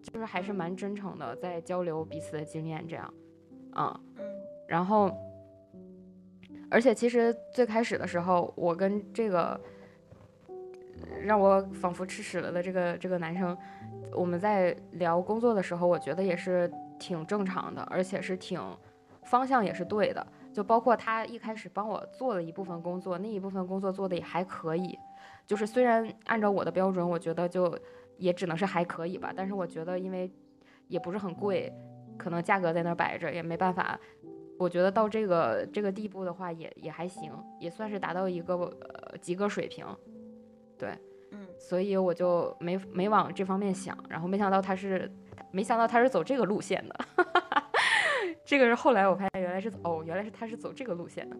就是还是蛮真诚的在交流彼此的经验这样，嗯，然后。而且其实最开始的时候，我跟这个让我仿佛吃屎了的这个这个男生，我们在聊工作的时候，我觉得也是挺正常的，而且是挺方向也是对的。就包括他一开始帮我做了一部分工作，那一部分工作做的也还可以。就是虽然按照我的标准，我觉得就也只能是还可以吧，但是我觉得因为也不是很贵，可能价格在那儿摆着，也没办法。我觉得到这个这个地步的话，也也还行，也算是达到一个呃及格水平，对，嗯，所以我就没没往这方面想，然后没想到他是，没想到他是走这个路线的，这个是后来我发现原来是哦，原来是他是走这个路线的，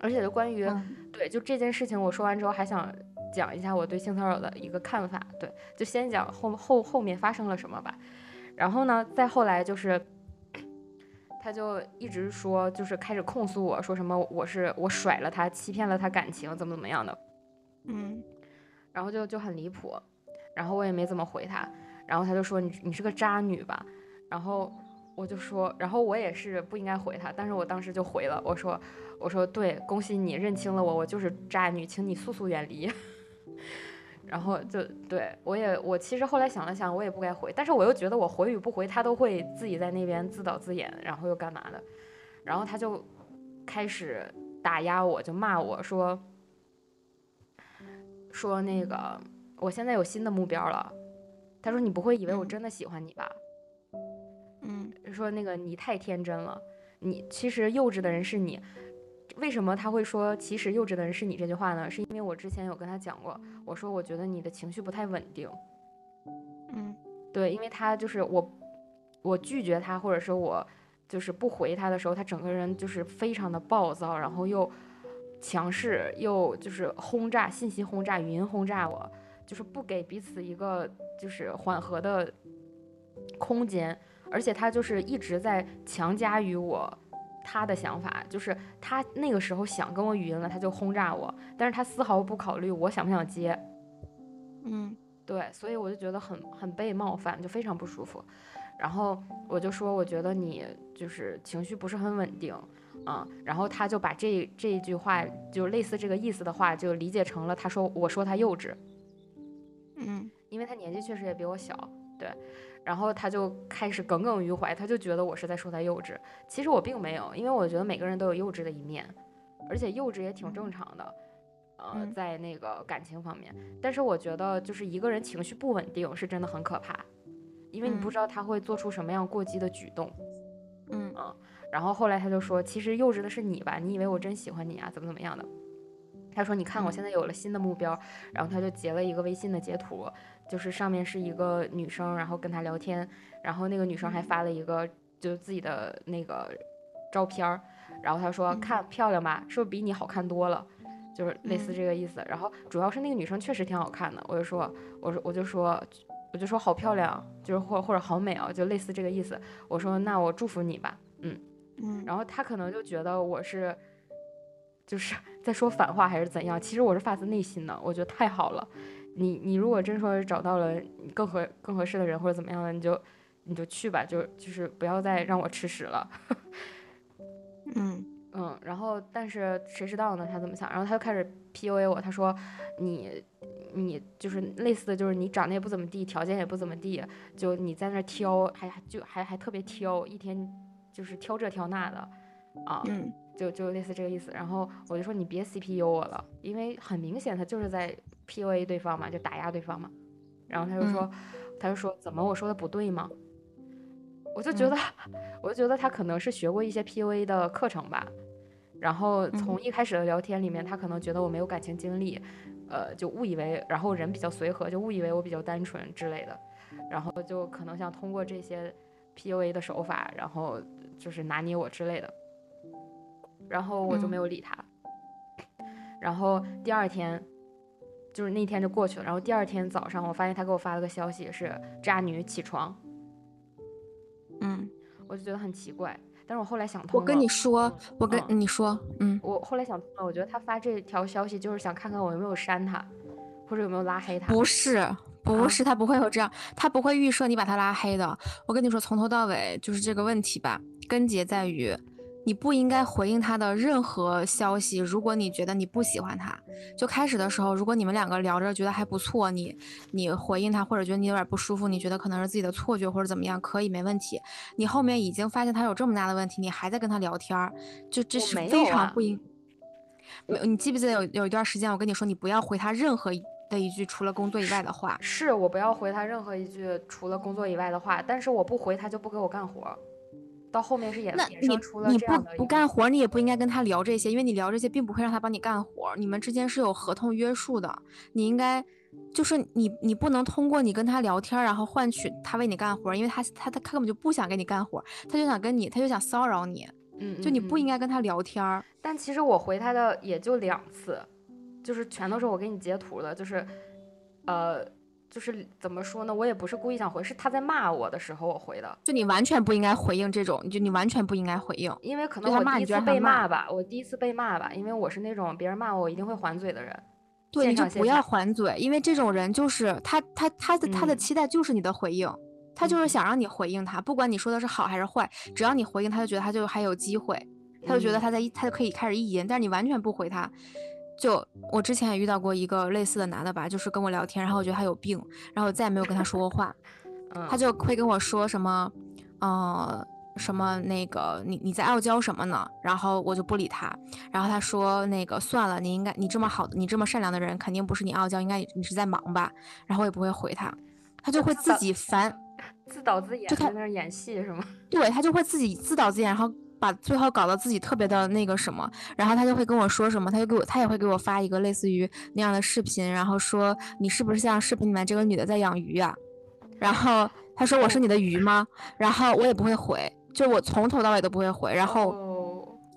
而且就关于对就这件事情，我说完之后还想讲一下我对性骚扰的一个看法，对，就先讲后后后面发生了什么吧，然后呢，再后来就是。他就一直说，就是开始控诉我说什么我是我甩了他，欺骗了他感情，怎么怎么样的，嗯，然后就就很离谱，然后我也没怎么回他，然后他就说你你是个渣女吧，然后我就说，然后我也是不应该回他，但是我当时就回了，我说我说对，恭喜你认清了我，我就是渣女，请你速速远离。然后就对我也我其实后来想了想，我也不该回，但是我又觉得我回与不回，他都会自己在那边自导自演，然后又干嘛的，然后他就开始打压我，就骂我说，说那个我现在有新的目标了。他说你不会以为我嗯真的喜欢你吧？嗯说那个你太天真了，你其实幼稚的人是你。为什么他会说其实幼稚的人是你这句话呢？是因为我之前有跟他讲过，我说我觉得你的情绪不太稳定。嗯对，因为他就是我，我拒绝他，或者说我就是不回他的时候，他整个人就是非常的暴躁，然后又强势，又就是轰炸信息轰炸、语音轰炸我，就是不给彼此一个就是缓和的空间，而且他就是一直在强加于我。他的想法就是，他那个时候想跟我语音了，他就轰炸我，但是他丝毫不考虑我想不想接，嗯对，所以我就觉得很很被冒犯，就非常不舒服。然后我就说，我觉得你就是情绪不是很稳定，啊、然后他就把这这一句话，就类似这个意思的话，就理解成了他说我说他幼稚，嗯因为他年纪确实也比我小，对。然后他就开始耿耿于怀，他就觉得我是在说他幼稚。其实我并没有，因为我觉得每个人都有幼稚的一面，而且幼稚也挺正常的。呃，嗯在那个感情方面，但是我觉得就是一个人情绪不稳定是真的很可怕，因为你不嗯知道他会做出什么样过激的举动。嗯然后后来他就说，其实幼稚的是你吧？你以为我真喜欢你啊？怎么怎么样的？他说，你看我嗯现在有了新的目标，然后他就截了一个微信的截图，就是上面是一个女生，然后跟他聊天，然后那个女生还发了一个就自己的那个照片儿，然后他说嗯看漂亮吧，是不是比你好看多了？就是类似嗯这个意思。然后主要是那个女生确实挺好看的，我就说，我说我就说。我就说好漂亮，就是或或者好美啊，就类似这个意思。我说那我祝福你吧，嗯。嗯然后他可能就觉得我是，就是 在说反话还是怎样。其实我是发自内心的，我觉得太好了。你你如果真说是找到了你更合更合适的人或者怎么样的，你就你就去吧，就就是不要再让我吃屎了。嗯 嗯，然后但是谁知道呢？他怎么想？然后他就开始 PUA 我，他说你你就是类似的就是你长得也不怎么地，条件也不怎么地，就你在那挑，还还就还还特别挑，一天就是挑这挑那的啊。嗯就就类似这个意思。然后我就说你别 CPU 我了，因为很明显他就是在 PUA 对方嘛，就打压对方嘛。然后他就说，他就说怎么我说的不对吗？我就觉得，我就觉得他可能是学过一些 PUA 的课程吧。然后从一开始的聊天里面，他可能觉得我没有感情经历，呃，就误以为，然后人比较随和，就误以为我比较单纯之类的。然后就可能想通过这些 PUA 的手法，然后就是拿捏我之类的。然后我就没有理他。然后第二天，就是那天就过去了。然后第二天早上，我发现他给我发了个消息，是“渣女起床嗯，”，我就觉得很奇怪。但是我后来想通了，我跟你说，我跟嗯你说，嗯我后来想通了，我觉得他发这条消息就是想看看我有没有删他，或者有没有拉黑他。不是，啊不是，他不会有这样，他不会预设你把他拉黑的。我跟你说，从头到尾就是这个问题吧，根结在于你不应该回应他的任何消息。如果你觉得你不喜欢他，就开始的时候，如果你们两个聊着觉得还不错，你你回应他，或者觉得你有点不舒服，你觉得可能是自己的错觉或者怎么样，可以没问题。你后面已经发现他有这么大的问题，你还在跟他聊天儿，就这是非常不应。没有，你记不记得有有一段时间我跟你说，你不要回他任何的一句除了工作以外的话。是我不要回他任何一句除了工作以外的话，但是我不回他就不给我干活。到后面是演那你衍生出了你不不干活，你也不应该跟他聊这些，因为你聊这些并不会让他帮你干活，你们之间是有合同约束的。你应该就是你你不能通过你跟他聊天，然后换取他为你干活，因为他他他他根本就不想给你干活，他就想跟你他就想骚扰你，嗯，就你不应该。跟他聊天儿。但其实我回他的也就两次，就是全都是我给你截图的，就是，呃，就是怎么说呢？我也不是故意想回，是他在骂我的时候我回的，就你完全不应该回应这种，就你完全不应该回应。因为可能我第一次被骂吧，我第一次被骂吧，因为我是那种别人骂我我一定会还嘴的人。对，你就不要还嘴，因为这种人就是他他他的他的嗯期待就是你的回应，他就是嗯想让你回应他，不管你说的是好还是坏，只要你回应，他就觉得他就还有机会，他就觉得嗯他在一他就可以开始意淫，但是你完全不回他。就我之前也遇到过一个类似的男的吧，就是跟我聊天，然后我觉得他有病，然后我再也没有跟他说过话，嗯，他就会跟我说什么，呃，什么那个你你在傲娇什么呢？然后我就不理他，然后他说那个算了，你应该你这么好，你这么善良的人，肯定不是你傲娇，应该你是在忙吧？然后我也不会回他，他就会自己烦，自导自演，就他在那儿演戏是吗？对他就会自己自导自演，然后把最后搞得自己特别的那个什么，然后他就会跟我说什么，他就给我他也会给我发一个类似于那样的视频，然后说你是不是像视频里面这个女的在养鱼啊、然后他说我是你的鱼吗？然后我也不会回，就我从头到尾都不会回，然后。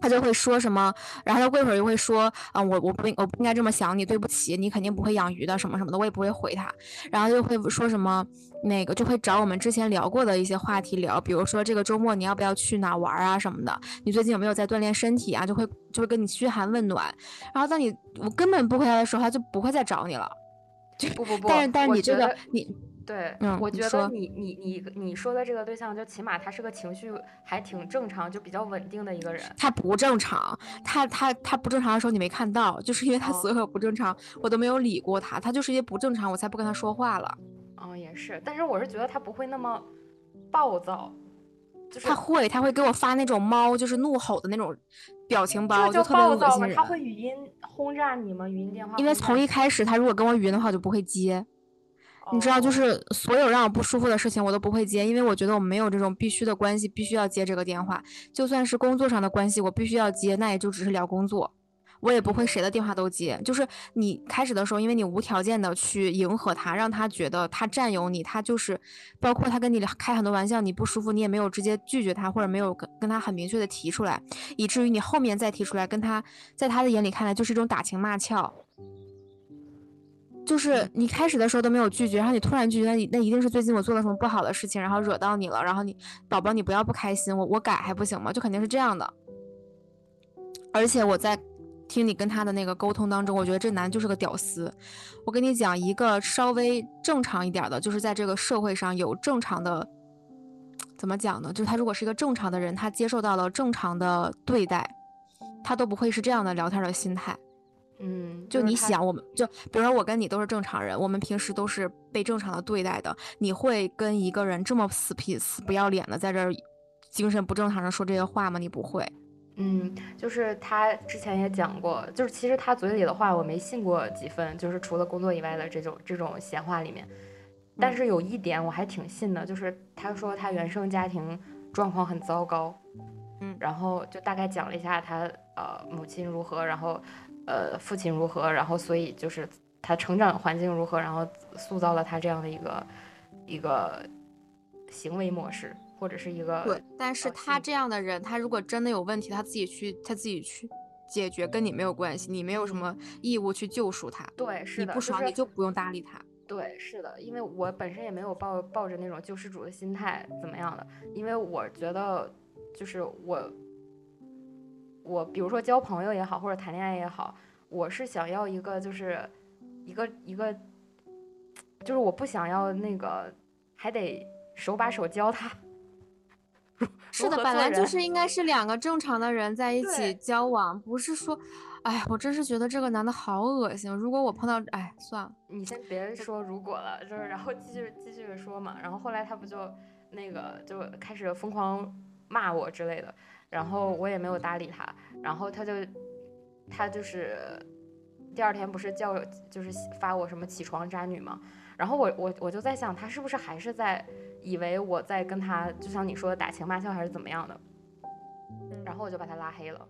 哦他就会说什么，然后他过一会儿又会说，啊、我我不应我不应该这么想你，对不起，你肯定不会养鱼的，什么什么的，我也不会回他，然后就会说什么，那个就会找我们之前聊过的一些话题聊，比如说这个周末你要不要去哪玩啊什么的，你最近有没有在锻炼身体啊，就会就会跟你嘘寒问暖，然后当你我根本不回他的时候，他就不会再找你了，就不不不，但是但是你这个你对，嗯我觉得你你你你你说的这个对象，就起码他是个情绪还挺正常，就比较稳定的一个人。他不正常，他他他不正常的时候你没看到，就是因为他哦所有不正常我都没有理过他，他就是因为不正常我才不跟他说话了。哦，也是，但是我是觉得他不会那么暴躁，就是他会，他会给我发那种猫，就是怒吼的那种表情包，就特别暴躁吗？恶心人。他会语音轰炸你吗？语音电话？因为从一开始他如果跟我语音的话，我就不会接。你知道，就哦是所有让我不舒服的事情我都不会接，因为我觉得我没有这种必须的关系，必须要接这个电话。就算是工作上的关系，我必须要接，那也就只是聊工作，我也不会谁的电话都接。就是你开始的时候，因为你无条件的去迎合他，让他觉得他占有你，他就是包括他跟你开很多玩笑，你不舒服，你也没有直接拒绝他，或者没有跟跟他很明确的提出来，以至于你后面再提出来，跟他在他的眼里看来就是一种打情骂俏。就是你开始的时候都没有拒绝，然后你突然拒绝，那那一定是最近我做了什么不好的事情，然后惹到你了，然后你宝宝你不要不开心，我我改还不行吗？就肯定是这样的。而且我在听你跟他的那个沟通当中，我觉得这男就是个屌丝。我跟你讲一个稍微正常一点的，就是在这个社会上有正常的，怎么讲呢？就是他如果是一个正常的人，他接受到了正常的对待，他都不会是这样的聊天的心态。嗯，就你想，我们就比如说我跟你都是正常人，我们平时都是被正常的对待的，你会跟一个人这么死皮死不要脸的在这儿精神不正常的说这些话吗？你不会。嗯，就是他之前也讲过，就是其实他嘴里的话我没信过几分，就是除了工作以外的这种这种闲话里面，但是有一点我还挺信的，就是他说他原生家庭状况很糟糕，嗯然后就大概讲了一下他呃母亲如何，然后呃父亲如何，然后所以就是他成长环境如何，然后塑造了他这样的一个一个行为模式，或者是一个对，但是呃他这样的人，他如果真的有问题，他自己去他自己去解决，跟你没有关系，你没有什么义务去救赎他。对是的，你不爽，是你就不用搭理他。对，是的，因为我本身也没有抱抱着那种救世主的心态，怎么样的？因为我觉得，就是我，我比如说交朋友也好，或者谈恋爱也好，我是想要一个，就是一个一个，就是我不想要那个还得手把手教他。是的，本来就是应该是两个正常的人在一起交往，不是说，哎，我真是觉得这个男的好恶心。如果我碰到，哎，算了。你先别说如果了，就是然后继续继续说嘛，然后后来他不就那个就开始疯狂骂我之类的，然后我也没有搭理他，然后他就他就是第二天不是叫就是发我什么起床渣女嘛，然后我我我就在想他是不是还是在以为我在跟他就像你说的打情骂俏还是怎么样的，然后我就把他拉黑了。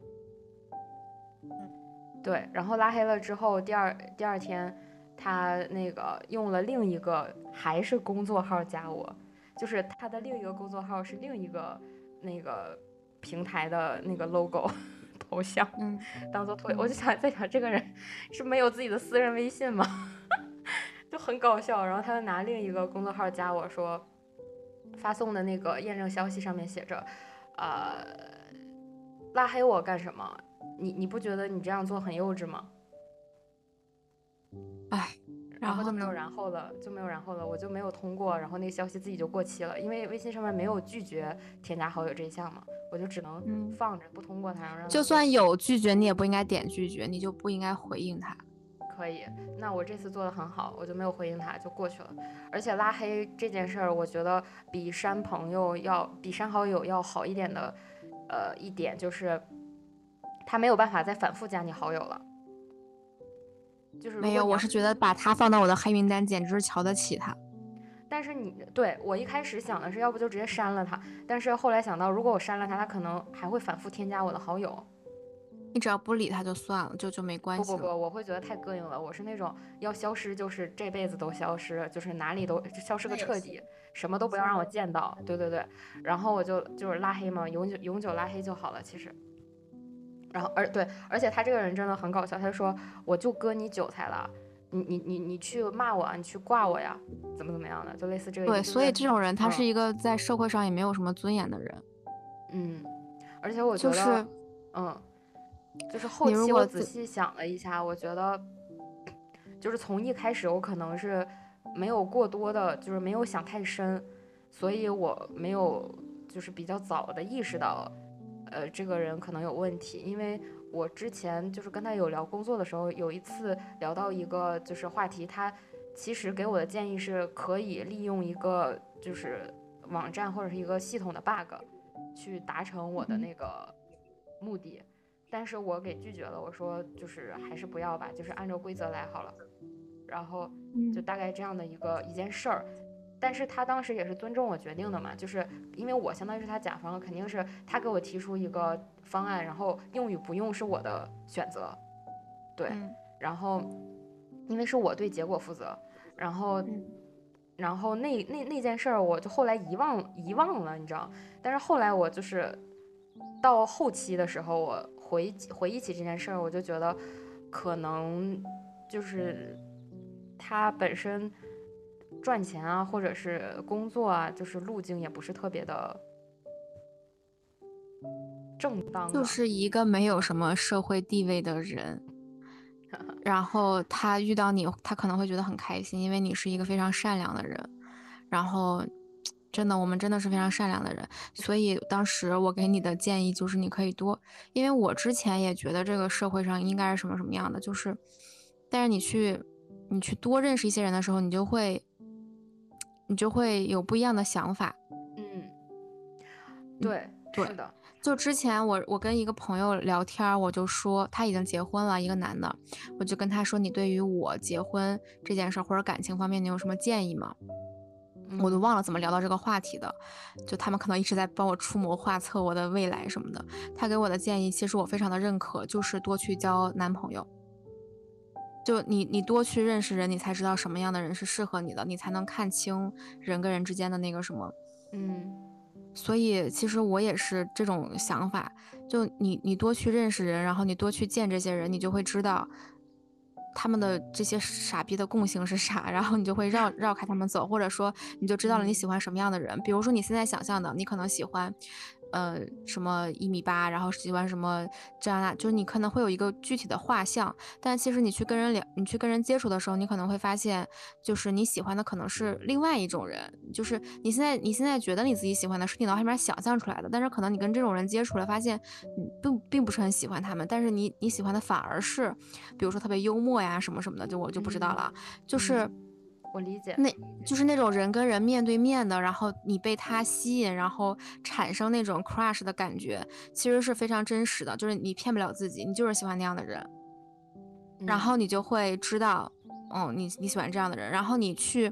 对，然后拉黑了之后，第二第二天，他那个用了另一个还是工作号加我，就是他的另一个工作号是另一个那个平台的那个 logo 头像，嗯，当做头，我就想在想这个人是没有自己的私人微信吗？就很搞笑。然后他就拿另一个工作号加我说，发送的那个验证消息上面写着，呃，拉黑我干什么？你你不觉得你这样做很幼稚吗？哎，然后就没有然后了，就没有然后了，我就没有通过，然后那个消息自己就过期了，因为微信上面没有拒绝添加好友这一项嘛，我就只能嗯放着不通过它，然后让就算有拒绝，你也不应该点拒绝，你就不应该回应他。可以，那我这次做的很好，我就没有回应他，就过去了。而且拉黑这件事儿，我觉得比删朋友要比删好友要好一点的，呃，一点就是他没有办法再反复加你好友了。就是没有，我是觉得把他放到我的黑名单，简直是瞧得起他。但是你对我一开始想的是，要不就直接删了他。但是后来想到，如果我删了他，他可能还会反复添加我的好友。你只要不理他就算了，就就没关系。不不不，我会觉得太膈应了。我是那种要消失就是这辈子都消失，就是哪里都消失个彻底，什么都不要让我见到。对对对，然后我就就是拉黑嘛，永久永久拉黑就好了。其实，然后而对，而且他这个人真的很搞笑，他说我就割你韭菜了。你你你你去骂我，你去挂我呀，怎么怎么样的，就类似这个。对，所以这种人他是一个在社会上也没有什么尊严的人。嗯，而且我觉得，嗯，就是后期我仔细想了一下，我觉得，就是从一开始我可能是没有过多的，就是没有想太深，所以我没有就是比较早的意识到，呃，这个人可能有问题，因为。我之前就是跟他有聊工作的时候，有一次聊到一个就是话题，他其实给我的建议是可以利用一个就是网站或者是一个系统的 bug 去达成我的那个目的，但是我给拒绝了，我说就是还是不要吧，就是按照规则来好了，然后就大概这样的一个一件事儿。但是他当时也是尊重我决定的嘛，就是因为我相当于是他甲方，肯定是他给我提出一个方案，然后用与不用是我的选择，对，然后因为是我对结果负责，然后然后那那那件事儿我就后来遗忘遗忘了，你知道，但是后来我就是到后期的时候，我回回忆起这件事儿，我就觉得可能就是他本身。赚钱啊，或者是工作啊，就是路径也不是特别的正当。就是一个没有什么社会地位的人，然后他遇到你，他可能会觉得很开心，因为你是一个非常善良的人。然后，真的，我们真的是非常善良的人。所以当时我给你的建议就是，你可以多，因为我之前也觉得这个社会上应该是什么什么样的，就是，但是你去，你去多认识一些人的时候，你就会。你就会有不一样的想法，嗯，对，是的。就之前我我跟一个朋友聊天，我就说他已经结婚了，一个男的，我就跟他说，你对于我结婚这件事或者感情方面，你有什么建议吗？我都忘了怎么聊到这个话题的，就他们可能一直在帮我出谋划策我的未来什么的。他给我的建议，其实我非常的认可，就是多去交男朋友。就你，你多去认识人，你才知道什么样的人是适合你的，你才能看清人跟人之间的那个什么。嗯，所以其实我也是这种想法。就你，你多去认识人，然后你多去见这些人，你就会知道他们的这些傻逼的共性是啥，然后你就会绕 绕开他们走，或者说你就知道了你喜欢什么样的人。比如说你现在想象的，你可能喜欢。呃，什么一米八，然后喜欢什么这样那，就是你可能会有一个具体的画像，但其实你去跟人聊，你去跟人接触的时候，你可能会发现，就是你喜欢的可能是另外一种人，就是你现在你现在觉得你自己喜欢的是你脑海里面想象出来的，但是可能你跟这种人接触了，发现你并并不是很喜欢他们，但是你你喜欢的反而是，比如说特别幽默呀什么什么的，就我就不知道了，就是。我理解，那就是那种人跟人面对面的，然后你被他吸引，然后产生那种 crush 的感觉，其实是非常真实的。就是你骗不了自己，你就是喜欢那样的人，然后你就会知道，哦，你你喜欢这样的人，然后你去。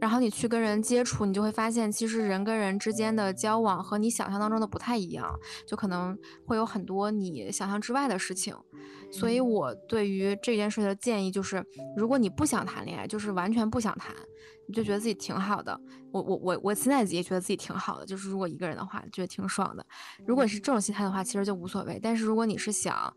然后你去跟人接触，你就会发现，其实人跟人之间的交往和你想象当中的不太一样，就可能会有很多你想象之外的事情。所以我对于这件事的建议就是，如果你不想谈恋爱，就是完全不想谈，你就觉得自己挺好的。我我我我现在也觉得自己挺好的，就是如果一个人的话，觉得挺爽的。如果是这种心态的话，其实就无所谓。但是如果你是想，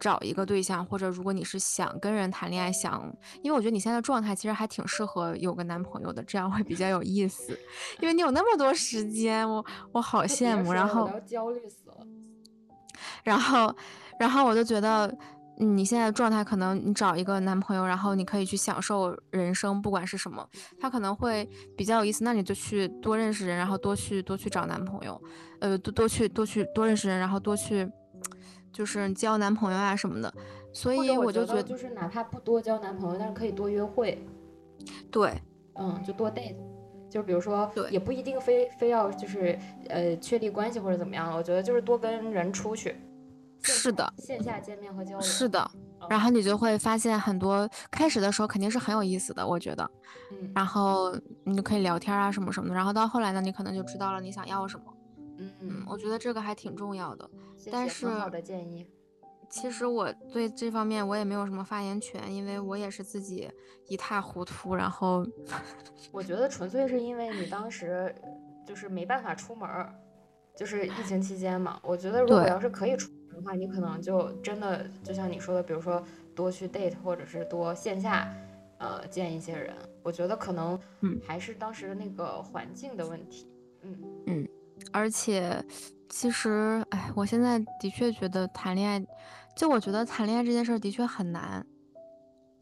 找一个对象，或者如果你是想跟人谈恋爱，想，因为我觉得你现在的状态其实还挺适合有个男朋友的，这样会比较有意思，因为你有那么多时间，我我好羡慕。然后我要焦虑死了。然后，然后我就觉得，你现在的状态可能你找一个男朋友，然后你可以去享受人生，不管是什么，他可能会比较有意思。那你就去多认识人，然后多去多去找男朋友，呃，多多去多去多认识人，然后多去。就是交男朋友啊什么的，所以我就觉得就是哪怕不多交男朋友，但是可以多约会。对，嗯，就多 date，就比如说，对，也不一定非非要就是呃确立关系或者怎么样，我觉得就是多跟人出去。是的，线下见面和交流。是的，然后你就会发现很多，开始的时候肯定是很有意思的，我觉得。嗯。然后你就可以聊天啊什么什么的，然后到后来呢，你可能就知道了你想要什么。嗯嗯，我觉得这个还挺重要的。但是好的建议。其实我对这方面我也没有什么发言权，因为我也是自己一塌糊涂。然后，我觉得纯粹是因为你当时就是没办法出门，就是疫情期间嘛。我觉得如果要是可以出门。的话，你可能就真的就像你说的，比如说多去 date，或者是多线下，呃，见一些人。我觉得可能，嗯，还是当时的那个环境的问题。嗯嗯，而且其实，哎，我现在的确觉得谈恋爱，就我觉得谈恋爱这件事儿的确很难，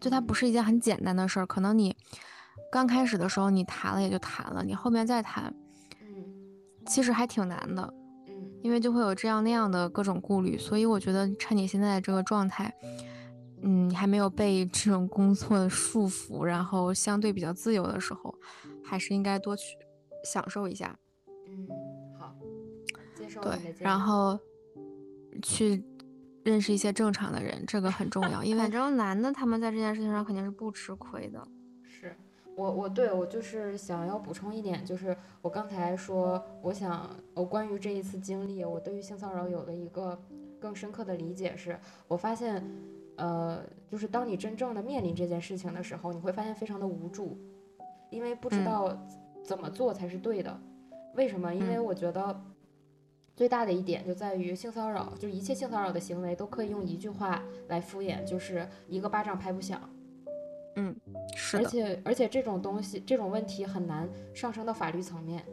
就它不是一件很简单的事儿。可能你刚开始的时候你谈了也就谈了，你后面再谈，嗯，其实还挺难的。嗯因为就会有这样那样的各种顾虑，所以我觉得趁你现在的这个状态，嗯，你还没有被这种工作束缚，然后相对比较自由的时候，还是应该多去享受一下。嗯，好，接受对，然后去认识一些正常的人，这个很重要，因为反正男的他们在这件事情上肯定是不吃亏的。是我我对我就是想要补充一点，就是我刚才说，我想我关于这一次经历，我对于性骚扰有了一个更深刻的理解，是我发现，呃，就是当你真正的面临这件事情的时候，你会发现非常的无助，因为不知道怎么做才是对的。为什么？因为我觉得最大的一点就在于性骚扰，就一切性骚扰的行为都可以用一句话来敷衍，就是一个巴掌拍不响。嗯，是而且而且这种东西这种问题很难上升到法律层面，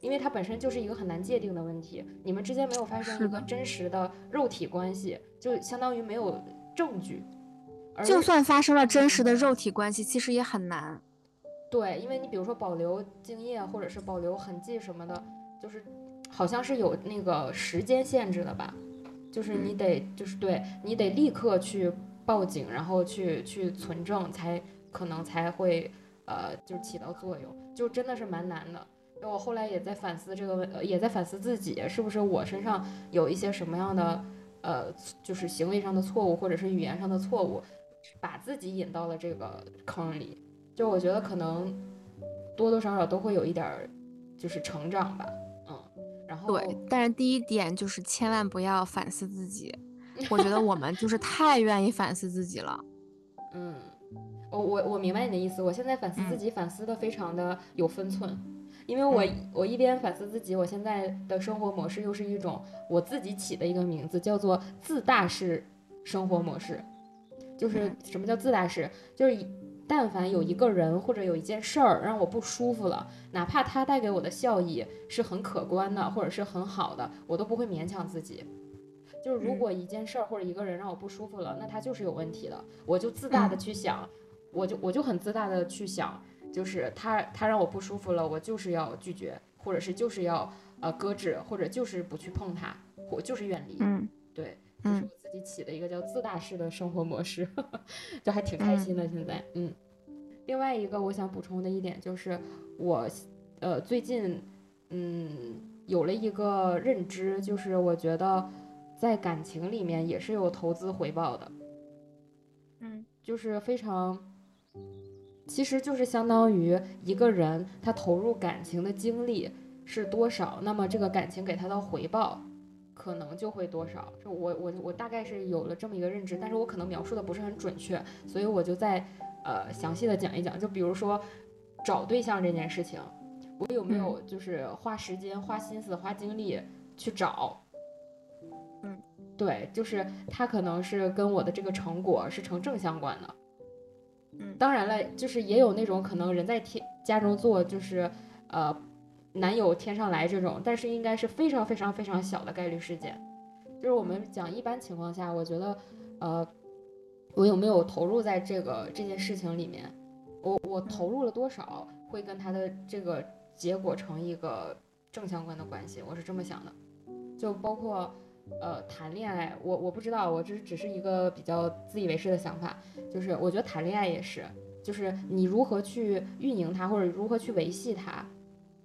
因为它本身就是一个很难界定的问题。你们之间没有发生一个真实的肉体关系，就相当于没有证据。就算发生了真实的肉体关系，其实也很难。对，因为你比如说保留精液或者是保留痕迹什么的，就是好像是有那个时间限制的吧？就是你得就是对你得立刻去。报警，然后去去存证，才可能才会，呃，就起到作用，就真的是蛮难的。我后来也在反思这个问，也在反思自己，是不是我身上有一些什么样的，呃，就是行为上的错误，或者是语言上的错误，把自己引到了这个坑里。就我觉得可能多多少少都会有一点儿，就是成长吧，嗯。然后对，但是第一点就是千万不要反思自己。我觉得我们就是太愿意反思自己了，嗯，我我我明白你的意思。我现在反思自己，反思的非常的有分寸，因为我我一边反思自己，我现在的生活模式又是一种我自己起的一个名字，叫做自大式生活模式。就是什么叫自大式？就是但凡有一个人或者有一件事儿让我不舒服了，哪怕他带给我的效益是很可观的或者是很好的，我都不会勉强自己。就是如果一件事儿或者一个人让我不舒服了，那他就是有问题的。我就自大的去想，我就我就很自大的去想，就是他他让我不舒服了，我就是要拒绝，或者是就是要呃搁置，或者就是不去碰他，我就是远离。嗯，对，这是我自己起的一个叫自大式的生活模式，就还挺开心的。现在，嗯，另外一个我想补充的一点就是，我呃最近嗯有了一个认知，就是我觉得。在感情里面也是有投资回报的，嗯，就是非常，其实就是相当于一个人他投入感情的精力是多少，那么这个感情给他的回报可能就会多少。就我我我大概是有了这么一个认知，但是我可能描述的不是很准确，所以我就再呃详细的讲一讲。就比如说找对象这件事情，我有没有就是花时间、花心思、花精力去找？嗯对，就是他可能是跟我的这个成果是成正相关的，嗯，当然了，就是也有那种可能人在天家中坐，就是呃男友天上来这种，但是应该是非常非常非常小的概率事件。就是我们讲一般情况下，我觉得呃我有没有投入在这个这件事情里面，我我投入了多少，会跟他的这个结果成一个正相关的关系，我是这么想的，就包括。呃，谈恋爱，我我不知道，我这只是一个比较自以为是的想法，就是我觉得谈恋爱也是，就是你如何去运营它，或者如何去维系它，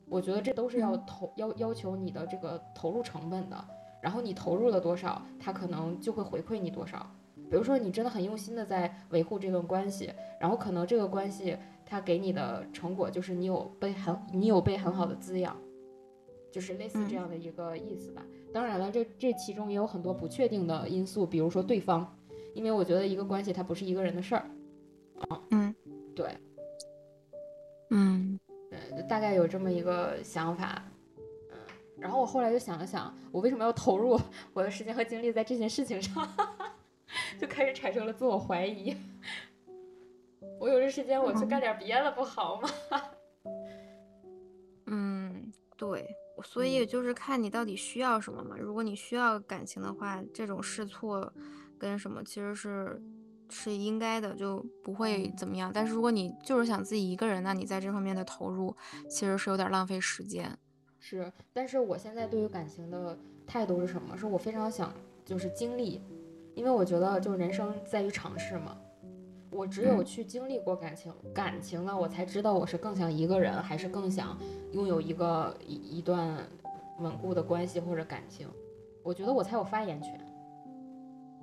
我觉得这都是要投要要求你的这个投入成本的。然后你投入了多少，他可能就会回馈你多少。比如说你真的很用心的在维护这段关系，然后可能这个关系它给你的成果就是你有被很你有被很好的滋养，就是类似这样的一个意思吧。当然了，这这其中也有很多不确定的因素，比如说对方，因为我觉得一个关系它不是一个人的事儿。啊嗯，对，嗯，呃，大概有这么一个想法。嗯然后我后来就想了想，我为什么要投入我的时间和精力在这件事情上，就开始产生了自我怀疑。我有这时间，我去干点别的不好吗？嗯，对，所以就是看你到底需要什么嘛。如果你需要感情的话，这种试错跟什么其实是是应该的，就不会怎么样。但是如果你就是想自己一个人，那你在这方面的投入其实是有点浪费时间。是，但是我现在对于感情的态度是什么？是我非常想就是经历，因为我觉得就人生在于尝试嘛。我只有去经历过感情，感情了，我才知道我是更想一个人，还是更想拥有一个一一段稳固的关系或者感情。我觉得我才有发言权。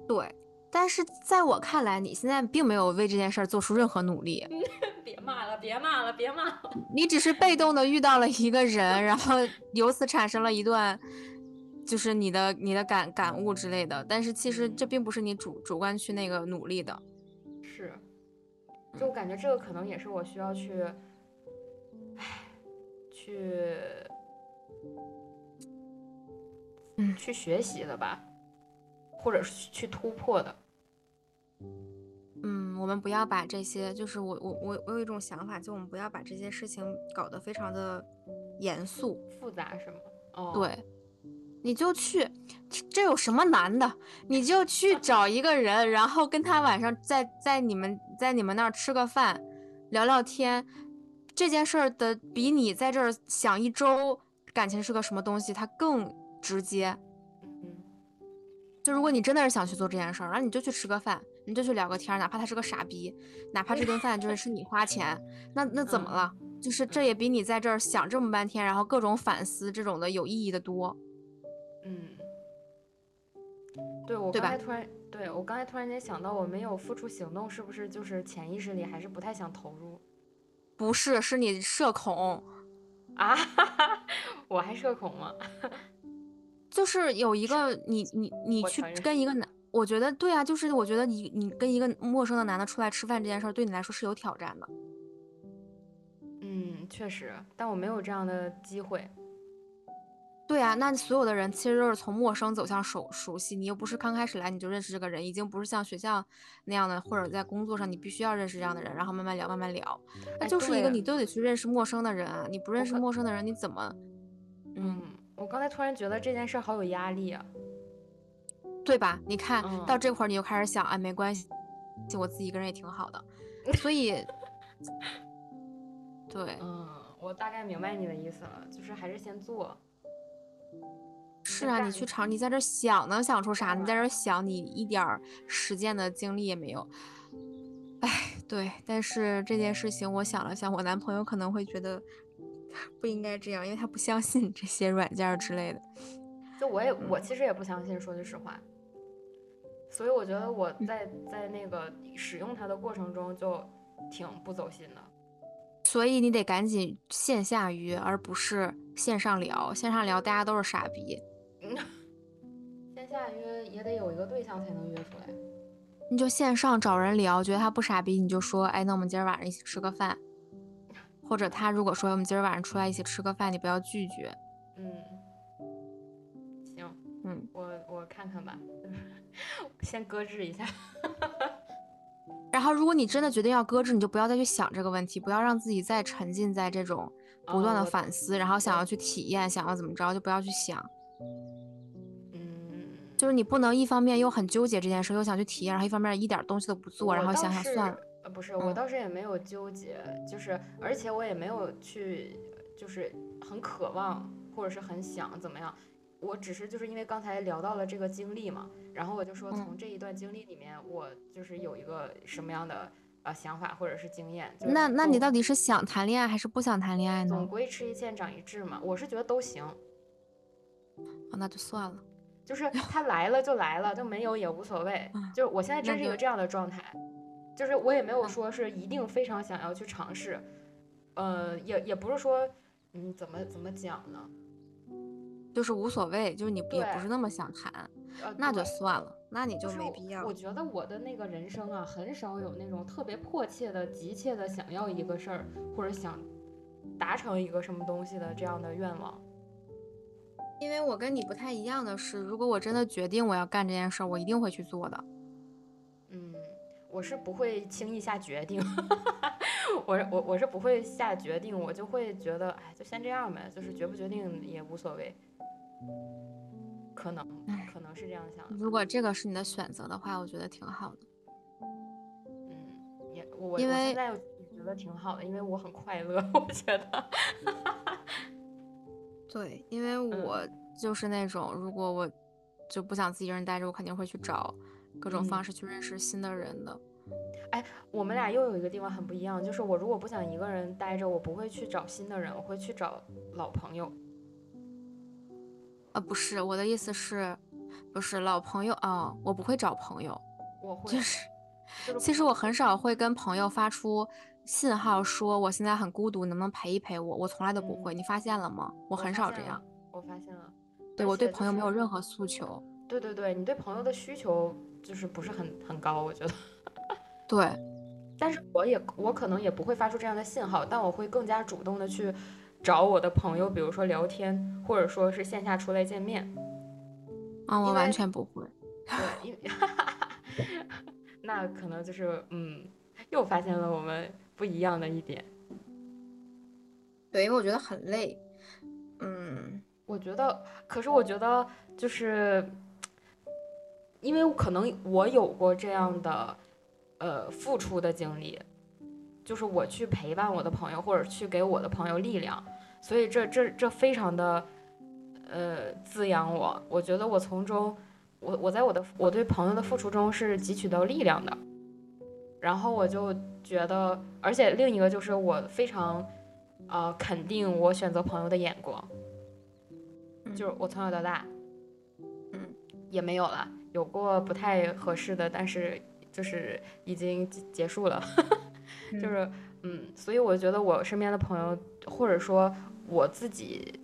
对，但是在我看来，你现在并没有为这件事儿做出任何努力。别骂了，别骂了，别骂了！你只是被动的遇到了一个人，然后由此产生了一段，就是你的你的感感悟之类的。但是其实这并不是你主主观去那个努力的。是，就我感觉这个可能也是我需要去，唉，去，嗯，去学习的吧，或者是去突破的。嗯，我们不要把这些，就是我我我我有一种想法，就我们不要把这些事情搞得非常的严肃复杂，是吗？哦，对，你就去，这有什么难的？你就去找一个人，然后跟他晚上在在你们在你们那儿吃个饭，聊聊天，这件事儿的比你在这儿想一周感情是个什么东西，它更直接。嗯，就如果你真的是想去做这件事儿，然后你就去吃个饭。你就去聊个天，哪怕他是个傻逼，哪怕这顿饭就是是你花钱，那那怎么了？就是这也比你在这儿想这么半天，然后各种反思这种的有意义的多。嗯，对我刚才突然，对我刚才突然间想到，我没有付出行动，是不是就是潜意识里还是不太想投入？不是，是你社恐啊？我还社恐吗？就是有一个你你你去跟一个男。我觉得对啊，就是我觉得你你跟一个陌生的男的出来吃饭这件事儿，对你来说是有挑战的。嗯，确实，但我没有这样的机会。对啊，那所有的人其实都是从陌生走向熟熟悉，你又不是刚开始来你就认识这个人，已经不是像学校那样的，或者在工作上你必须要认识这样的人，然后慢慢聊慢慢聊，那就是一个你都得去认识陌生的人啊，你不认识陌生的人你怎么？嗯，我刚才突然觉得这件事好有压力啊。对吧？你看到这会儿，你就开始想，哎，没关系，就我自己一个人也挺好的。所以，对，嗯，我大概明白你的意思了，就是还是先做。是啊，你去尝，你在这想能想出啥？你在这想，你一点实践的经历也没有。哎，对，但是这件事情，我想了想，我男朋友可能会觉得 不应该这样，因为他不相信这些软件之类的。就我也，我其实也不相信，说句实话。所以我觉得我在在那个使用它的过程中就挺不走心的，所以你得赶紧线下约，而不是线上聊。线上聊大家都是傻逼，线下约也得有一个对象才能约出来。你就线上找人聊，觉得他不傻逼，你就说，哎，那我们今儿晚上一起吃个饭。或者他如果说我们今儿晚上出来一起吃个饭，你不要拒绝。嗯，行，嗯，我我看看吧。先搁置一下，然后如果你真的决定要搁置，你就不要再去想这个问题，不要让自己再沉浸在这种不断的反思，然后想要去体验，想要怎么着就不要去想。嗯，就是你不能一方面又很纠结这件事，又想去体验，然后一方面一点东西都不做，然后想想算了。呃，不是，我倒是也没有纠结，就是而且我也没有去，就是很渴望或者是很想怎么样。我只是就是因为刚才聊到了这个经历嘛，然后我就说嗯从这一段经历里面，我就是有一个什么样的呃想法或者是经验。就是那那你到底是想谈恋爱还是不想谈恋爱呢总？归吃一堑长一智嘛，我是觉得都行，哦，那就算了。就是他来了就来了，就没有也无所谓嗯。就是我现在真是一个这样的状态，就是我也没有嗯说是一定非常想要去尝试，呃，也也不是说嗯怎么怎么讲呢，就是无所谓，就是你也不是那么想谈，呃，那就算了，那你就没必要我觉得我的那个人生啊，很少有那种特别迫切的、急切的想要一个事儿，或者想达成一个什么东西的这样的愿望。因为我跟你不太一样的是，如果我真的决定我要干这件事儿，我一定会去做的。嗯，我是不会轻易下决定，我是我我是不会下决定，我就会觉得，哎，就先这样呗，就是决不决定也无所谓。可能可能是这样想的，如果这个是你的选择的话，我觉得挺好的。嗯，也我我因为现在也觉得挺好的，因为我很快乐，我觉得。对，因为我就是那种，如果我就不想自己一个人待着，我肯定会去找各种方嗯式去认识新的人的。我们俩又有一个地方很不一样，就是我如果不想一个人待着，我不会去找新的人，我会去找老朋友。啊，不是，我的意思是，不是老朋友啊、我不会找朋友，我会就是其实我很少会跟朋友发出信号说我现在很孤独，能不能陪一陪我？我从来都不会，嗯你发现了吗？我我很少这样，，我发现了。对我对朋友没有任何诉求。对对对，你对朋友的需求就是不是很很高，我觉得。对，但是我也我可能也不会发出这样的信号，但我会更加主动的去找我的朋友，比如说聊天，或者说是线下出来见面。啊，我完全不会。对，因为 那可能就是嗯，又发现了我们不一样的一点。对，因为我觉得很累。嗯，我觉得，可是我觉得就是，因为可能我有过这样的呃付出的经历，就是我去陪伴我的朋友，或者去给我的朋友力量，所以这这这非常的呃滋养我。我觉得我从中，我我在我的我对朋友的付出中是汲取到力量的，然后我就觉得，而且另一个就是我非常呃肯定我选择朋友的眼光。就是我从小到大，嗯，也没有了，有过不太合适的，但是就是已经结结束了，就是嗯，所以我觉得我身边的朋友，或者说我自己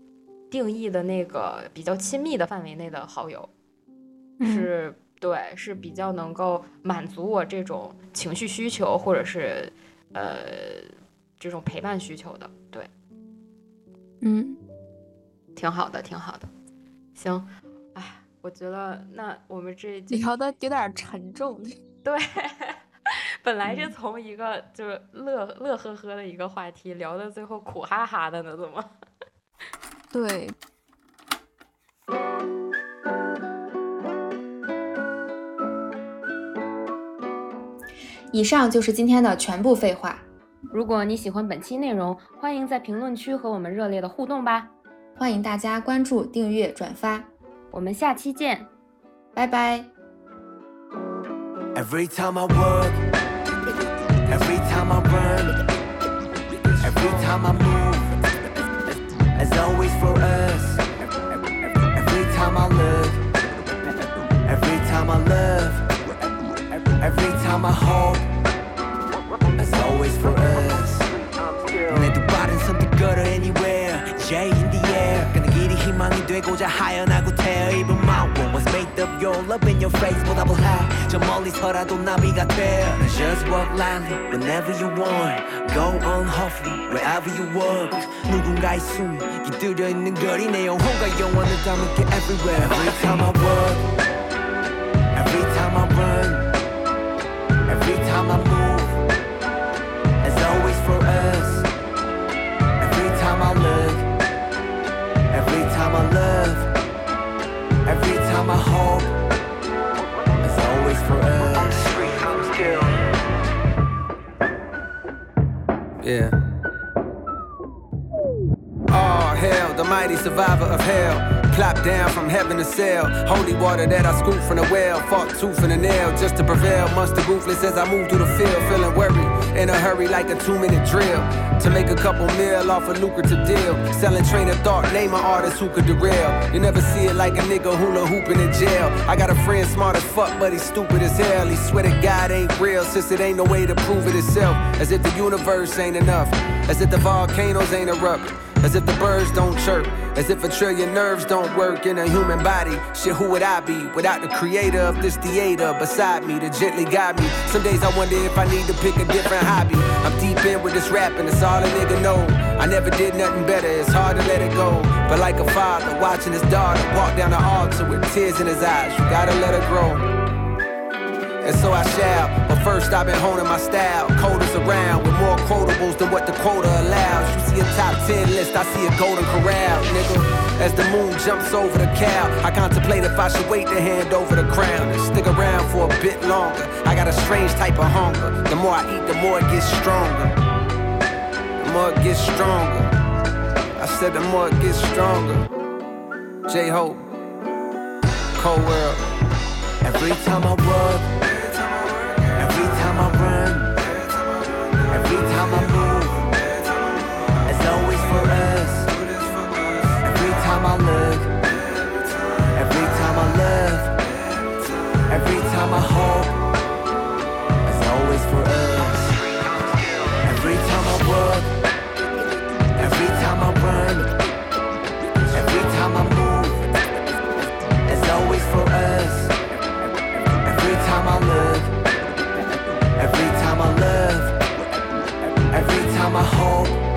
定义的那个比较亲密的范围内的好友，嗯是对，是比较能够满足我这种情绪需求，或者是呃这种陪伴需求的，对。嗯，挺好的，挺好的。行，哎，我觉得那我们这这聊的有点沉重。对，本来是嗯从一个就是乐乐呵呵的一个话题聊到最后苦哈哈的呢，怎么？对，以上就是今天的全部废话。如果你喜欢本期内容，欢迎在评论区和我们热烈的互动吧。欢迎大家关注、订阅、转发，我们下期见。拜拜。Every time I work, every time I run, every time I move, as always for us. Every time I look, every time I love, every time I hope, as always for us. 내두 발은 선뜻 걸어 anywhere J in the air 가는 길이 희망이 되고자 하연하고 태어 입은 my woman's made of your love in your face 보답을 해저 멀리서라도 나비가 돼 Just walk lightly whenever you want Go on hopefully wherever you walk 누군가의 숨이 깃들여 있는 거리 내 영혼과 영원을 담을게 everywhere Every time I walk Every time I run Every time I move As always for us Every time I look, every time I love, Yeah. Oh, hell, the mighty survivor of hell. Plop down from heaven to sail. Holy water that I scoop from the well. Fought tooth and a nail just to prevail. Monster ruthless as I move through the field. Feeling worried in a hurry like a two minute drill. To make a couple mil off a lucrative deal. Selling train of thought, name an artist who could derail. You never see it like a nigga hula hooping in jail. I got a friend smart as fuck, but he's stupid as hell. He swear to God ain't real, since it ain't no way to prove it itself. As if the universe ain't enough. As if the volcanoes ain't erupt. As if the birds don't chirp. As if a trillion nerves don't work in a human body. Shit, who would I be without the creator of this theater beside me to gently guide me? Some days I wonder if I need to pick a different hobby. I'm deep in with this rapping, it's all a nigga know. I never did nothing better, it's hard to let it go. But like a father watching his daughter walk down the altar with tears in his eyes, you gotta let her grow and so I shall. First, I've been honing my style. Coders around with more quotables than what the quota allows. You see a top 10 list, I see a golden corral, nigga. As the moon jumps over the cow, I contemplate if I should wait to hand over the crown and stick around for a bit longer. I got a strange type of hunger. The more I eat, the more it gets stronger. The more it gets stronger. I said the more it gets stronger. J Hope, Cold World. Every time I work Every time I move, it's always for us. Every time I look, every time I every time I hope, it's always for us. Every time I walk, every time I run. my home.